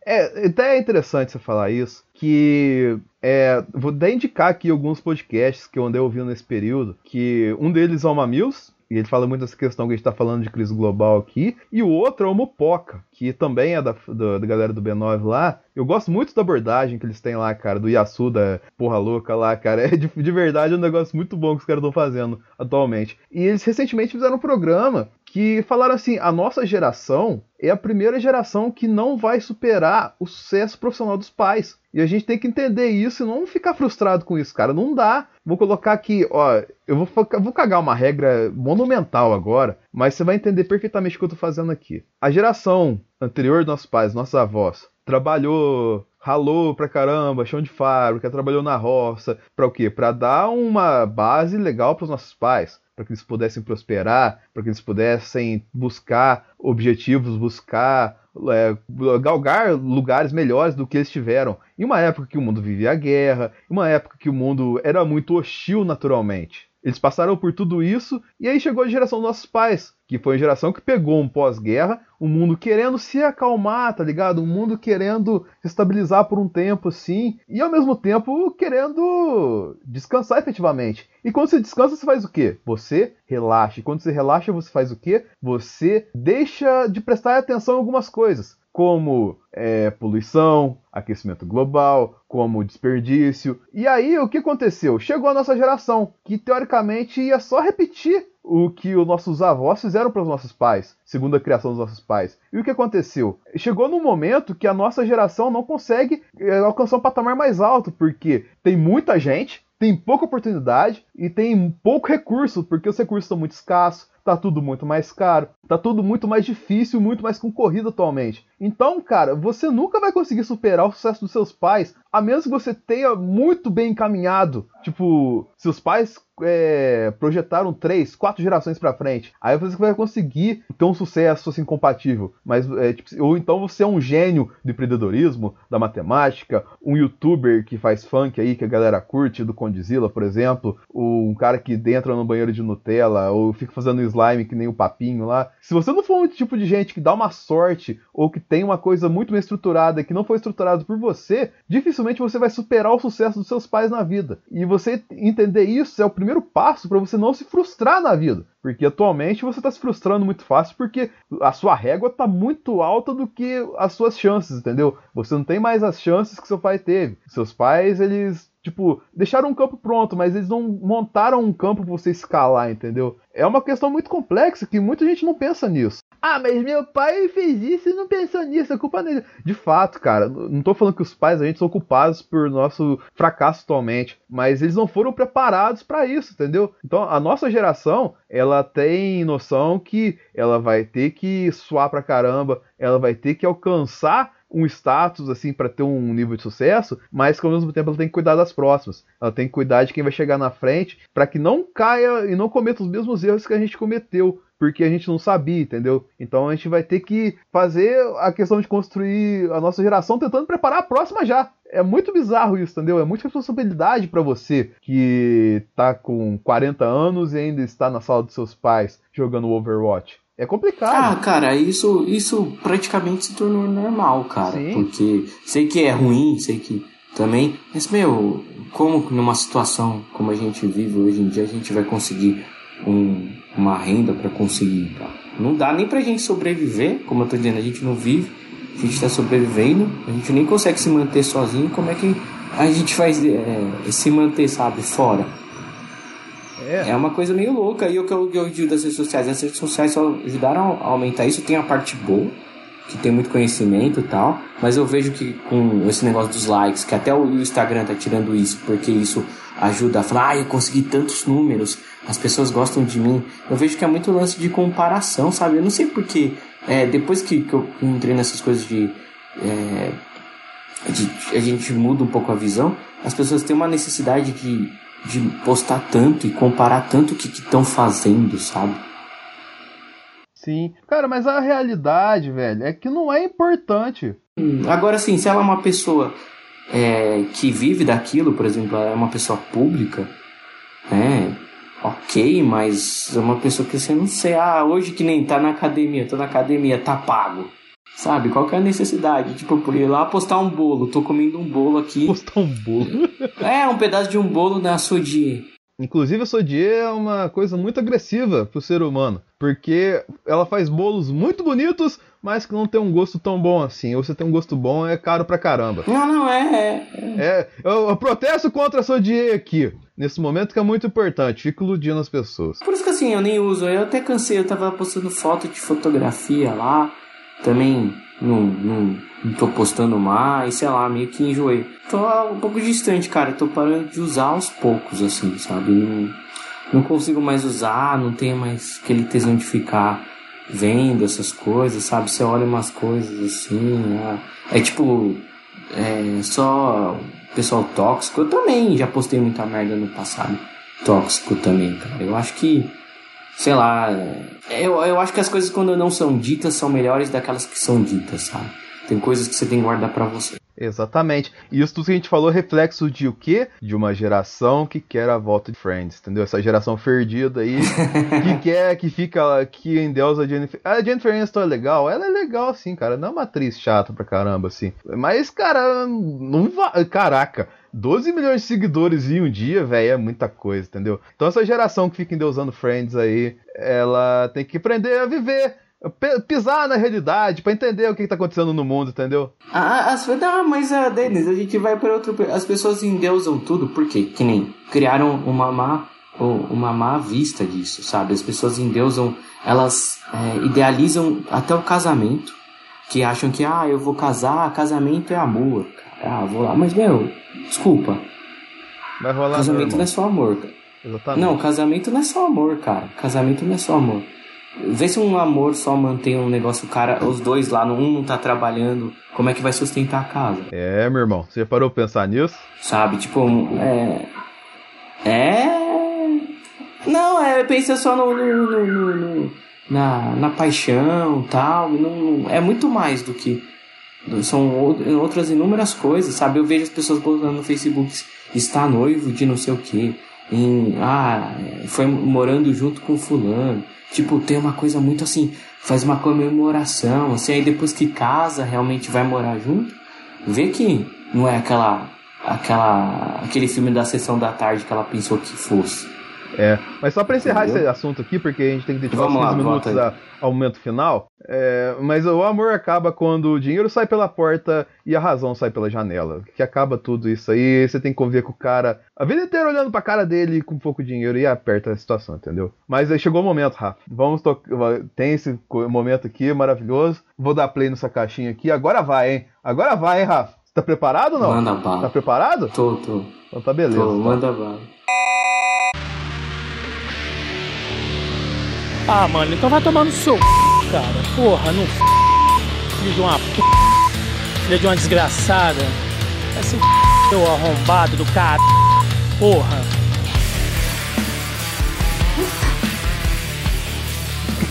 É, até é interessante você falar isso, que é, vou até indicar aqui alguns podcasts que eu andei ouvindo nesse período, que um deles é o Mamilos, e ele fala muito dessa questão que a gente está falando de crise global aqui. E o outro é o Mopoca, que também é da, da, da, galera do B9 lá. Eu gosto muito da abordagem que eles têm lá, cara, do Yasuda, porra louca lá, cara. É de, de verdade um negócio muito bom que os caras estão fazendo atualmente. E eles recentemente fizeram um programa que falaram assim: a nossa geração é a primeira geração que não vai superar o sucesso profissional dos pais. E a gente tem que entender isso e não ficar frustrado com isso, cara. Não dá. Vou colocar aqui, ó, eu vou, vou cagar uma regra monumental agora, mas você vai entender perfeitamente o que eu tô fazendo aqui. A geração anterior dos nossos pais, nossos avós, trabalhou ralou pra caramba, chão de fábrica, trabalhou na roça, para o quê? Para dar uma base legal para os nossos pais para que eles pudessem prosperar, para que eles pudessem buscar objetivos, buscar é, galgar lugares melhores do que eles tiveram. Em uma época que o mundo vivia guerra, em uma época que o mundo era muito hostil naturalmente. Eles passaram por tudo isso e aí chegou a geração dos nossos pais, que foi a geração que pegou um pós-guerra, um mundo querendo se acalmar, tá ligado? Um mundo querendo se estabilizar por um tempo assim, e ao mesmo tempo querendo descansar efetivamente. E quando você descansa, você faz o quê? Você relaxa. E quando você relaxa, você faz o quê? Você deixa de prestar atenção em algumas coisas. Como é, poluição, aquecimento global, como desperdício. E aí o que aconteceu? Chegou a nossa geração, que teoricamente ia só repetir o que os nossos avós fizeram para os nossos pais, segundo a criação dos nossos pais. E o que aconteceu? Chegou num momento que a nossa geração não consegue é, alcançar um patamar mais alto, porque tem muita gente, tem pouca oportunidade e tem pouco recurso, porque os recursos são muito escassos, tá tudo muito mais caro, tá tudo muito mais difícil, muito mais concorrido atualmente. Então, cara, você nunca vai conseguir superar o sucesso dos seus pais, a menos que você tenha muito bem encaminhado. Tipo, seus pais é, projetaram três, quatro gerações para frente. Aí você vai conseguir ter um sucesso assim compatível. Mas, é, tipo, ou então você é um gênio do empreendedorismo, da matemática, um youtuber que faz funk aí que a galera curte, do Condizila, por exemplo, ou um cara que entra no banheiro de Nutella, ou fica fazendo slime que nem o papinho lá. Se você não for um tipo de gente que dá uma sorte ou que tem uma coisa muito bem estruturada que não foi estruturado por você, dificilmente você vai superar o sucesso dos seus pais na vida. E você entender isso é o primeiro passo para você não se frustrar na vida. Porque atualmente você está se frustrando muito fácil porque a sua régua está muito alta do que as suas chances, entendeu? Você não tem mais as chances que seu pai teve. Seus pais, eles Tipo, deixaram um campo pronto, mas eles não montaram um campo pra você escalar, entendeu? É uma questão muito complexa que muita gente não pensa nisso. Ah, mas meu pai fez isso e não pensou nisso, é culpa dele. De fato, cara, não tô falando que os pais a gente são culpados por nosso fracasso atualmente, mas eles não foram preparados para isso, entendeu? Então, a nossa geração, ela tem noção que ela vai ter que suar pra caramba, ela vai ter que alcançar um status assim para ter um nível de sucesso, mas que ao mesmo tempo ela tem que cuidar das próximas. Ela tem que cuidar de quem vai chegar na frente para que não caia e não cometa os mesmos erros que a gente cometeu, porque a gente não sabia, entendeu? Então a gente vai ter que fazer a questão de construir a nossa geração tentando preparar a próxima já. É muito bizarro isso, entendeu? É muita responsabilidade para você que tá com 40 anos e ainda está na sala dos seus pais jogando Overwatch. É complicado. Ah, cara, isso, isso praticamente se tornou normal, cara. Sim. Porque sei que é ruim, sei que também. Mas, meu, como numa situação como a gente vive hoje em dia, a gente vai conseguir um, uma renda para conseguir, cara? Não dá nem pra gente sobreviver, como eu tô dizendo, a gente não vive, a gente tá sobrevivendo, a gente nem consegue se manter sozinho, como é que a gente faz é, se manter, sabe, fora? É. é uma coisa meio louca. E o que eu, digo das redes sociais? As redes sociais só ajudaram a aumentar isso. Tem a parte boa, que tem muito conhecimento e tal. Mas eu vejo que com esse negócio dos likes, que até o Instagram tá tirando isso, porque isso ajuda a falar, ah, eu consegui tantos números, as pessoas gostam de mim. Eu vejo que é muito lance de comparação, sabe? Eu não sei porque. É, depois que, que eu entrei nessas coisas de, é, de. A gente muda um pouco a visão, as pessoas têm uma necessidade de de postar tanto e comparar tanto o que estão fazendo, sabe? Sim. Cara, mas a realidade, velho, é que não é importante. Hum, agora sim, se ela é uma pessoa é, que vive daquilo, por exemplo, ela é uma pessoa pública, né? Ok, mas é uma pessoa que você não sei, ah, hoje que nem tá na academia, tô na academia, tá pago. Sabe? Qual que é a necessidade? Tipo, por ir lá postar um bolo. Tô comendo um bolo aqui. Postar um bolo? é, um pedaço de um bolo na Sodier. Inclusive, a Sodier é uma coisa muito agressiva pro ser humano. Porque ela faz bolos muito bonitos, mas que não tem um gosto tão bom assim. Ou você tem um gosto bom, é caro pra caramba. Não, não, é. É, é eu, eu protesto contra a Sodier aqui. Nesse momento que é muito importante, fico iludindo as pessoas. Por isso que assim, eu nem uso. Eu até cansei, eu tava postando foto de fotografia lá também não, não, não tô postando mais, sei lá, meio que enjoei. Tô um pouco distante, cara. Tô parando de usar aos poucos, assim, sabe? Não, não consigo mais usar, não tenho mais aquele tesão de ficar vendo essas coisas, sabe? Você olha umas coisas assim, é, é tipo, é só pessoal tóxico. Eu também já postei muita merda no passado, tóxico também, cara. Eu acho que sei lá. Eu, eu acho que as coisas quando não são ditas são melhores daquelas que são ditas, sabe? Tem coisas que você tem que guardar para você. Exatamente. E isso tudo que a gente falou é reflexo de o quê? De uma geração que quer a volta de Friends, entendeu? Essa geração perdida aí, que quer, que fica aqui em Deus a Jennifer. A Jennifer Aniston é legal? Ela é legal, assim, cara. Não é uma atriz chata pra caramba, assim. Mas, cara, não vai. Caraca. 12 milhões de seguidores em um dia, velho, é muita coisa, entendeu? Então essa geração que fica endeusando Friends aí, ela tem que aprender a viver pisar na realidade, para entender o que, que tá acontecendo no mundo, entendeu? Ah, mas, uh, Denis, a gente vai para outro. As pessoas endeusam tudo, por quê? Que nem criaram uma má, uma má vista disso, sabe? As pessoas endeusam, elas é, idealizam até o casamento, que acham que, ah, eu vou casar, casamento é amor. Ah, vou lá. Mas, meu, desculpa. Vai rolar Casamento não, não é só amor, cara. Exatamente. Não, casamento não é só amor, cara. Casamento não é só amor. Vê se um amor só mantém um negócio, cara, os dois lá, um não tá trabalhando, como é que vai sustentar a casa? É, meu irmão, você parou pra pensar nisso? Sabe, tipo, é. É. Não, é, pensa só no. no, no, no na, na paixão tal. Não, é muito mais do que. São outras inúmeras coisas, sabe? Eu vejo as pessoas botando no Facebook está noivo de não sei o que. Em, ah, foi morando junto com fulano. Tipo, tem uma coisa muito assim, faz uma comemoração, assim, aí depois que casa, realmente vai morar junto. Vê que não é aquela, aquela, aquele filme da sessão da tarde que ela pensou que fosse. É, mas só para encerrar Entendeu? esse assunto aqui, porque a gente tem que dedicar uns 15 minutos a, ao momento final. É, mas o amor acaba quando o dinheiro sai pela porta e a razão sai pela janela. Que acaba tudo isso aí, você tem que conviver com o cara a vida inteira olhando pra cara dele com pouco dinheiro e aperta a situação, entendeu? Mas aí chegou o momento, Rafa. Vamos tocar. Tem esse momento aqui maravilhoso. Vou dar play nessa caixinha aqui. Agora vai, hein? Agora vai, hein, Rafa? Tá preparado ou não? Manda bala. Tá preparado? Tô, tô. Então tá beleza. Tô, manda bala. Ah, mano, então vai tomar no seu cara. Porra, não Filho de uma p. Filho de uma desgraçada. Esse seu arrombado do cara. Porra.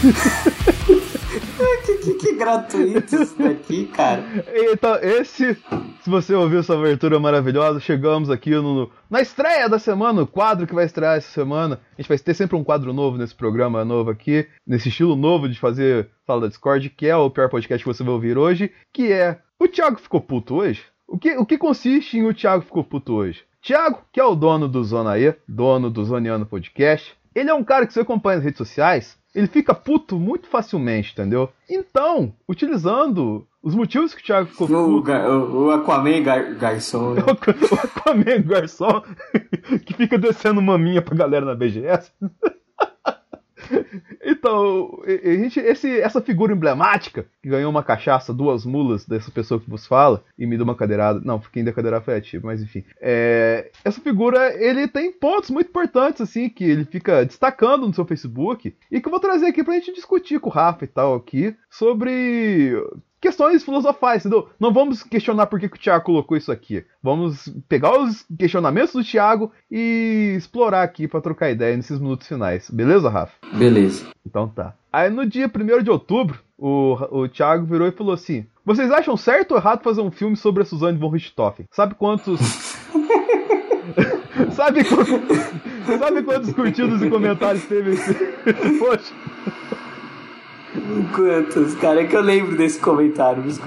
que, que, que, gratuito isso daqui, cara. Então, esse, se você ouviu essa abertura maravilhosa, chegamos aqui no, na estreia da semana, o quadro que vai estrear essa semana. A gente vai ter sempre um quadro novo nesse programa novo aqui, nesse estilo novo de fazer Sala da Discord, que é o pior podcast que você vai ouvir hoje, que é O Thiago ficou puto hoje? O que, o que consiste em O Thiago ficou puto hoje? Thiago, que é o dono do Zona E, dono do Zoneano Podcast, ele é um cara que você acompanha nas redes sociais, ele fica puto muito facilmente, entendeu? Então, utilizando os motivos que o Thiago ficou puto... O, o Aquaman gar, garçom. Né? o Aquaman garçom, que fica descendo maminha pra galera na BGS. Então, a gente, esse, essa figura emblemática, que ganhou uma cachaça, duas mulas dessa pessoa que vos fala, e me deu uma cadeirada. Não, quem deu cadeirada foi a tia, mas enfim. É, essa figura, ele tem pontos muito importantes, assim, que ele fica destacando no seu Facebook, e que eu vou trazer aqui pra gente discutir com o Rafa e tal aqui, sobre questões filosofais, entendeu? Não vamos questionar por que, que o Tiago colocou isso aqui. Vamos pegar os questionamentos do Tiago e explorar aqui para trocar ideia nesses minutos finais. Beleza, Rafa? Beleza. Então tá. Aí no dia 1 de outubro, o, o Thiago virou e falou assim: Vocês acham certo ou errado fazer um filme sobre a Suzanne von Richthofen? Sabe quantos. sabe, quantos... sabe quantos curtidos e comentários teve esse post? Quantos? Cara, é que eu lembro desse comentário, por isso.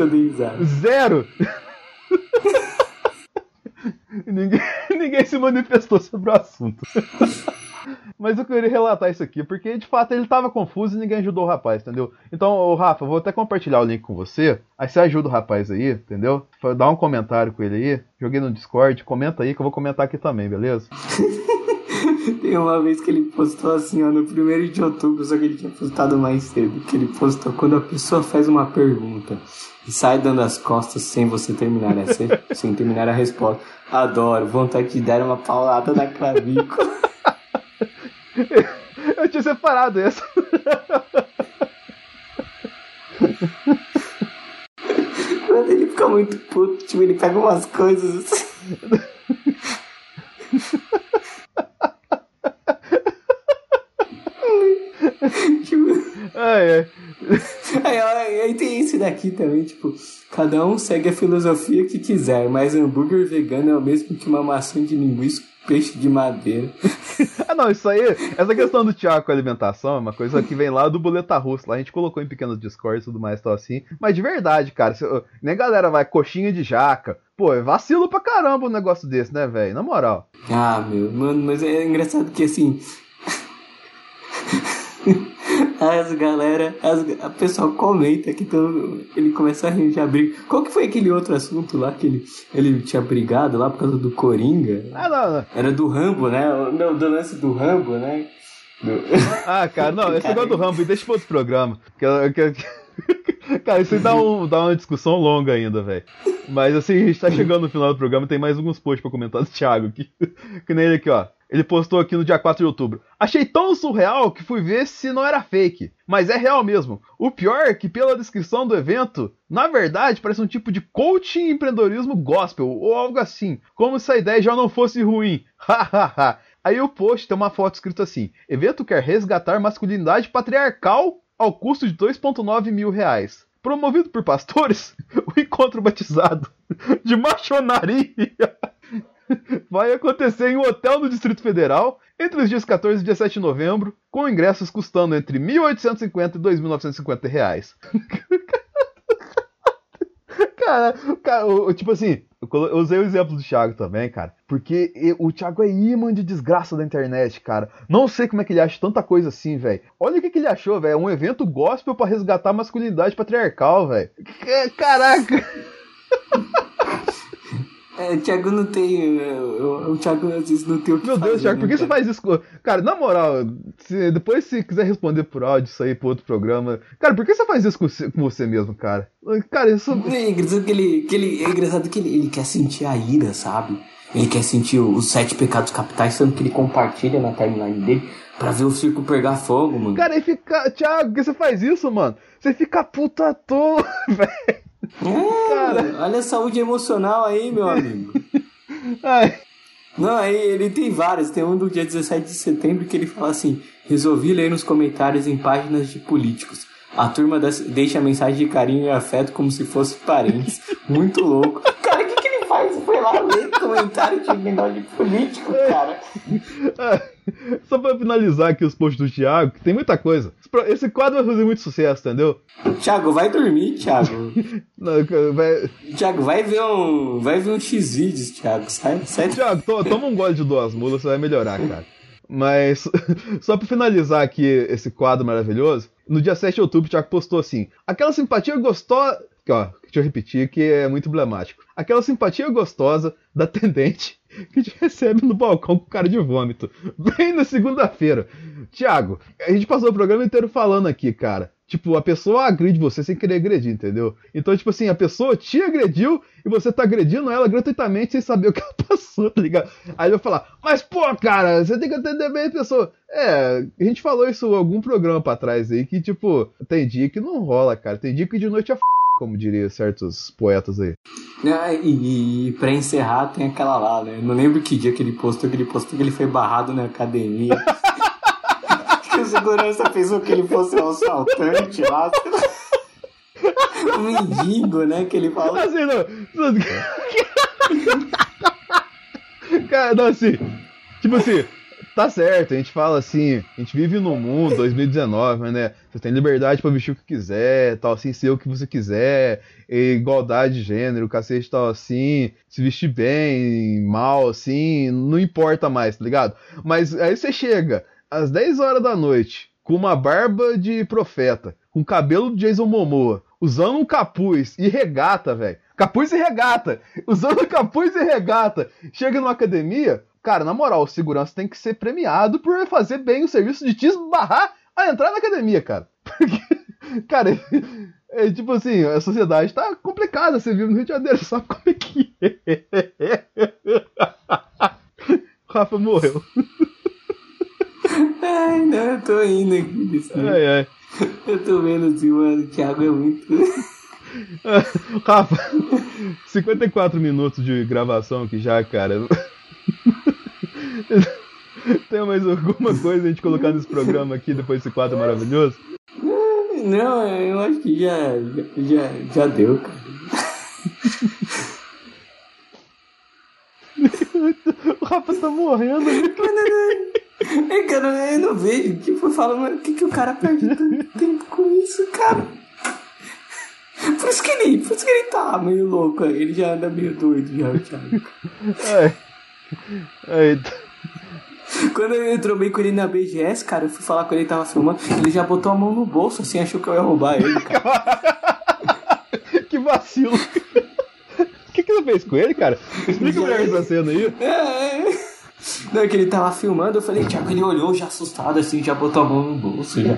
Zero! ninguém, ninguém se manifestou sobre o assunto. Mas eu queria relatar isso aqui, porque de fato ele tava confuso e ninguém ajudou o rapaz, entendeu? Então, Rafa, vou até compartilhar o link com você. Aí você ajuda o rapaz aí, entendeu? Dá um comentário com ele aí. Joguei no Discord, comenta aí que eu vou comentar aqui também, beleza? Tem uma vez que ele postou assim, ó, no primeiro de outubro, só que ele tinha postado mais cedo, que ele postou quando a pessoa faz uma pergunta e sai dando as costas sem você terminar essa, sem terminar a resposta. Adoro, vontade de dar uma paulada na clavícula. Eu tinha separado essa. Quando ele fica muito puto, tipo, ele pega umas coisas assim. Ai, ai. Aí, aí, tem esse daqui também, tipo, cada um segue a filosofia que quiser, mas hambúrguer vegano é o mesmo que uma maçã de linguiça peixe de madeira. ah, não, isso aí, essa questão do Tiago com alimentação é uma coisa que vem lá do Boleta Russo. Lá a gente colocou em pequenos discords e tudo mais, tal assim. Mas de verdade, cara, se, nem a galera vai coxinha de jaca. Pô, é vacilo pra caramba um negócio desse, né, velho? Na moral. Ah, meu, mano, mas é engraçado que assim. as galera, as, a pessoal comenta que todo, ele começa a arranjar briga. Qual que foi aquele outro assunto lá que ele, ele tinha brigado lá por causa do Coringa? Ah, não, não. Era do Rambo, né? Não, do lance do Rambo, né? Do... Ah, cara, não, esse negócio do Rambo, deixa pra outro programa. Que, que, que... Cara, isso aí dá, um, dá uma discussão longa ainda, velho. Mas assim, a gente tá chegando no final do programa, tem mais alguns posts pra comentar do Thiago aqui. Que nem ele aqui, ó. Ele postou aqui no dia 4 de outubro. Achei tão surreal que fui ver se não era fake. Mas é real mesmo. O pior é que, pela descrição do evento, na verdade parece um tipo de coaching empreendedorismo gospel, ou algo assim. Como se a ideia já não fosse ruim. Hahaha. Aí o post tem uma foto escrita assim: Evento quer resgatar masculinidade patriarcal ao custo de 2,9 mil reais. Promovido por pastores, o encontro batizado de machonaria vai acontecer em um hotel no Distrito Federal entre os dias 14 e 17 de novembro, com ingressos custando entre 1.850 e 2.950 reais. cara, cara, tipo assim, eu usei o exemplo do Thiago também, cara, porque o Thiago é imã de desgraça da internet, cara. Não sei como é que ele acha tanta coisa assim, velho. Olha o que, que ele achou, velho. É um evento gospel para resgatar a masculinidade patriarcal, velho. Caraca! É, Thiago não tem. O, Thiago às vezes não tem o que Meu Deus, fazer, Thiago, por que né, você faz isso? Cara, na moral, se, depois se quiser responder por áudio isso aí pro outro programa. Cara, por que você faz isso com, com você mesmo, cara? Cara, isso. É engraçado que ele. Que ele é engraçado que ele, ele quer sentir a ira, sabe? Ele quer sentir os sete pecados capitais, tanto que ele compartilha na timeline dele pra ver o circo pegar fogo, mano. Cara, e fica. Thiago, por que você faz isso, mano? Você fica puta à toa, velho. É, cara. olha a saúde emocional aí, meu amigo. Ai. Não, aí ele tem vários. Tem um do dia 17 de setembro que ele fala assim: resolvi ler nos comentários em páginas de políticos. A turma deixa mensagem de carinho e afeto como se fosse parentes. Muito louco. Foi lá ler comentário de de político, cara. Só pra finalizar aqui os posts do Thiago, que tem muita coisa. Esse quadro vai fazer muito sucesso, entendeu? Thiago, vai dormir, Thiago. Não, vai... Thiago, vai ver um. Vai ver um X-Vídeos, Thiago. Sai, sai. Thiago, to, toma um gole de duas mulas, você vai melhorar, cara. Mas, só pra finalizar aqui esse quadro maravilhoso, no dia 7 de outubro o Thiago postou assim: aquela simpatia gostosa. Ó, deixa eu repetir que é muito emblemático. Aquela simpatia gostosa da atendente que te recebe no balcão com cara de vômito. Bem na segunda-feira. Tiago, a gente passou o programa inteiro falando aqui, cara. Tipo, a pessoa agride você sem querer agredir, entendeu? Então, tipo assim, a pessoa te agrediu e você tá agredindo ela gratuitamente sem saber o que ela passou, tá ligado? Aí eu falar, mas pô, cara, você tem que atender bem a pessoa. É, a gente falou isso em algum programa pra trás aí, que, tipo, tem dia que não rola, cara. Tem dia que de noite é f como diria certos poetas aí. Ah, e, e pra encerrar, tem aquela lá, né? Não lembro que dia que ele postou, que ele postou que ele foi barrado na academia. que o segurança pensou que ele fosse um assaltante lá. um mendigo, né? Que ele fala. Assim, não. Cara, não, assim. Tipo assim, tá certo, a gente fala assim, a gente vive no mundo 2019, né? Você tem liberdade para vestir o que quiser, tal assim, ser o que você quiser, igualdade de gênero, cacete tal assim, se vestir bem, mal assim, não importa mais, tá ligado? Mas aí você chega às 10 horas da noite com uma barba de profeta, com cabelo de Jason Momoa, usando um capuz e regata, velho. Capuz e regata. Usando capuz e regata. Chega numa academia, Cara, na moral, o segurança tem que ser premiado por fazer bem o serviço de te esbarrar a entrar na academia, cara. Porque, cara, é, tipo assim, a sociedade tá complicada. Você vive no Rio de Janeiro, sabe como é que é. O Rafa morreu. Ai, não, eu tô indo aqui. Ai, ai. Eu tô vendo assim, mano, o Thiago é muito. Rafa, 54 minutos de gravação aqui já, cara. Tem mais alguma coisa a gente colocar nesse programa aqui depois desse quadro maravilhoso? Não, eu acho que já, já, já deu, cara. o Rafa tá morrendo. É, cara, eu não vejo. Tipo, eu falo, mas o que, que o cara perde tanto tempo com isso, cara? Por isso que ele, por isso que ele tá meio louco, ele já anda meio doido já, Thiago. É. É. Quando eu trombei com ele na BGS, cara, eu fui falar com ele, ele tava filmando, ele já botou a mão no bolso, assim, achou que eu ia roubar ele, cara. que vacilo. O que, que você fez com ele, cara? Explica melhor essa cena aí. É. Não, é que ele tava filmando, eu falei, Thiago, ele olhou já assustado, assim, já botou a mão no bolso, já.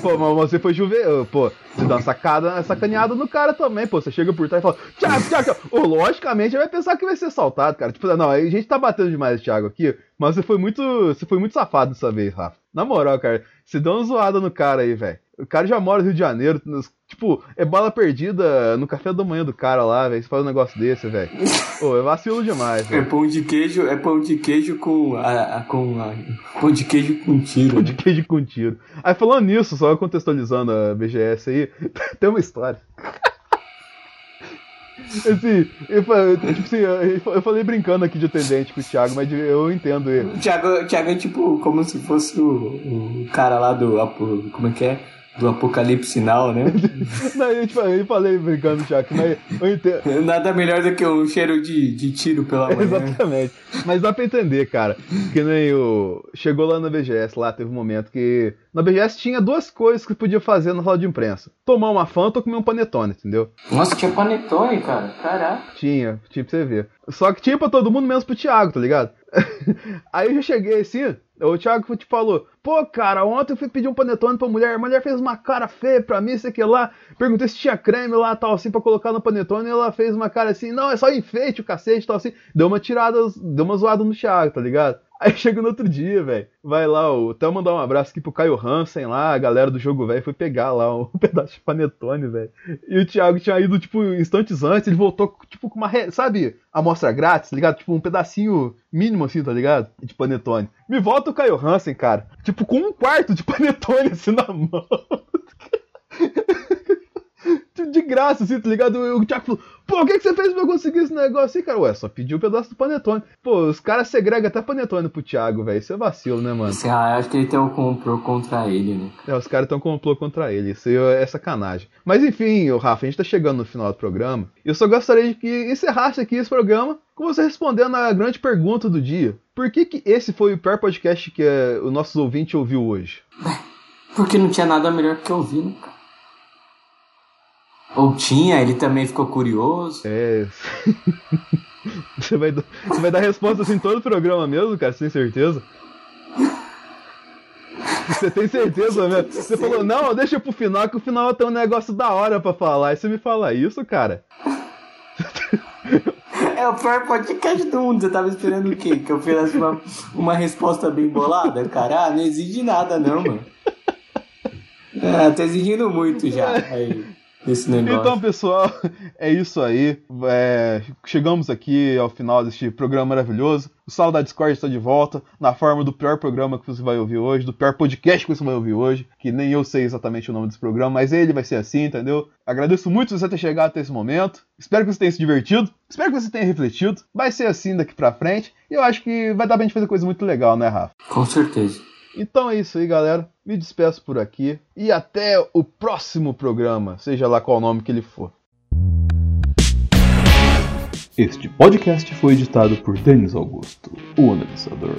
Pô, mas você foi juvenil, pô, você dá uma sacada, sacaneada no cara também, pô. Você chega por trás e fala, Thiago, Thiago, Thiago. Logicamente vai pensar que vai ser assaltado, cara. Tipo, não, a gente tá batendo demais Thiago aqui, mas você foi muito. Você foi muito safado dessa vez, Rafa. Na moral, cara, você deu uma zoada no cara aí, velho. O cara já mora no Rio de Janeiro, nos- tipo, é bala perdida no café da manhã do cara lá, velho. Você faz um negócio desse, velho. Pô, é vacilo demais, É velho. pão de queijo, é pão de queijo com a, a- com a, pão de queijo com tiro. Pão de né? queijo com tiro. Aí falando nisso, só contextualizando a BGS aí, tem uma história. Assim, eu, tipo assim, eu eu falei brincando aqui de atendente com o Thiago, mas eu entendo ele. O Thiago, o Thiago é tipo como se fosse o, o cara lá do. Como é que é? Do Apocalipse Now, né? Não, eu, tipo, eu falei brincando Thiago, mas eu entendo. Nada melhor do que um cheiro de, de tiro pela manhã. Exatamente. Mas dá pra entender, cara. Que nem o. Chegou lá na BGS, lá teve um momento que. Na BGS tinha duas coisas que podia fazer na sala de imprensa: tomar uma Fanta ou comer um panetone, entendeu? Nossa, tinha panetone, cara. Caraca. Tinha, tinha pra você ver. Só que tinha pra todo mundo, menos pro Thiago, tá ligado? Aí eu já cheguei assim, o Thiago te falou, pô, cara, ontem eu fui pedir um panetone pra mulher, a mulher fez uma cara feia pra mim, sei que lá, perguntei se tinha creme lá, tal, assim, pra colocar no panetone, e ela fez uma cara assim, não, é só enfeite o cacete, tal, assim, deu uma tirada, deu uma zoada no Thiago, tá ligado? Aí chega no outro dia, velho. Vai lá, o- até mandar um abraço aqui pro Caio Hansen lá, a galera do jogo velho foi pegar lá um pedaço de panetone, velho. E o Thiago tinha ido, tipo, instantes antes, ele voltou, tipo, com uma, re- sabe, amostra grátis, tá ligado? Tipo, um pedacinho mínimo, assim, tá ligado? De panetone. Me volta o Caio Hansen, cara. Tipo, com um quarto de panetone, assim, na mão. De graça, assim, tá ligado? O Thiago falou, pô, o que, que você fez pra eu conseguir esse negócio aí, cara? Ué, só pediu um pedaço do panetone. Pô, os caras segregam até panetone pro Thiago, velho. Isso é vacilo, né, mano? Esse, ah, acho que ele tem um comprou contra ele, né? É, os caras estão complô contra ele. Isso aí é sacanagem. Mas enfim, ô Rafa, a gente tá chegando no final do programa. Eu só gostaria de que encerrasse aqui esse programa com você respondendo a grande pergunta do dia. Por que, que esse foi o pior podcast que eh, o nosso ouvinte ouviu hoje? Porque não tinha nada melhor que ouvir, né, cara? Ou tinha, ele também ficou curioso. É. você, vai, dar- você vai dar resposta assim em todo o programa mesmo, cara? Você tem certeza? Você tem certeza mesmo? Você falou, não, deixa pro final, que o final tem um negócio da hora pra falar. E você me fala isso, cara? É o pior podcast do mundo. Você tava esperando o quê? Que eu fizesse uma, uma resposta bem bolada? Cara, ah, não exige nada, não, mano. Ah, tá exigindo muito já. Aí, esse negócio. Então, pessoal, é isso aí. É, chegamos aqui ao final deste programa maravilhoso. O Sala da Discord está de volta, na forma do pior programa que você vai ouvir hoje, do pior podcast que você vai ouvir hoje, que nem eu sei exatamente o nome desse programa, mas ele vai ser assim, entendeu? Agradeço muito você ter chegado até esse momento. Espero que você tenha se divertido. Espero que você tenha refletido. Vai ser assim daqui pra frente. E eu acho que vai dar pra gente fazer coisa muito legal, né, Rafa? Com certeza. Então é isso aí, galera. Me despeço por aqui e até o próximo programa, seja lá qual nome que ele for. Este podcast foi editado por Denis Augusto, o analisador.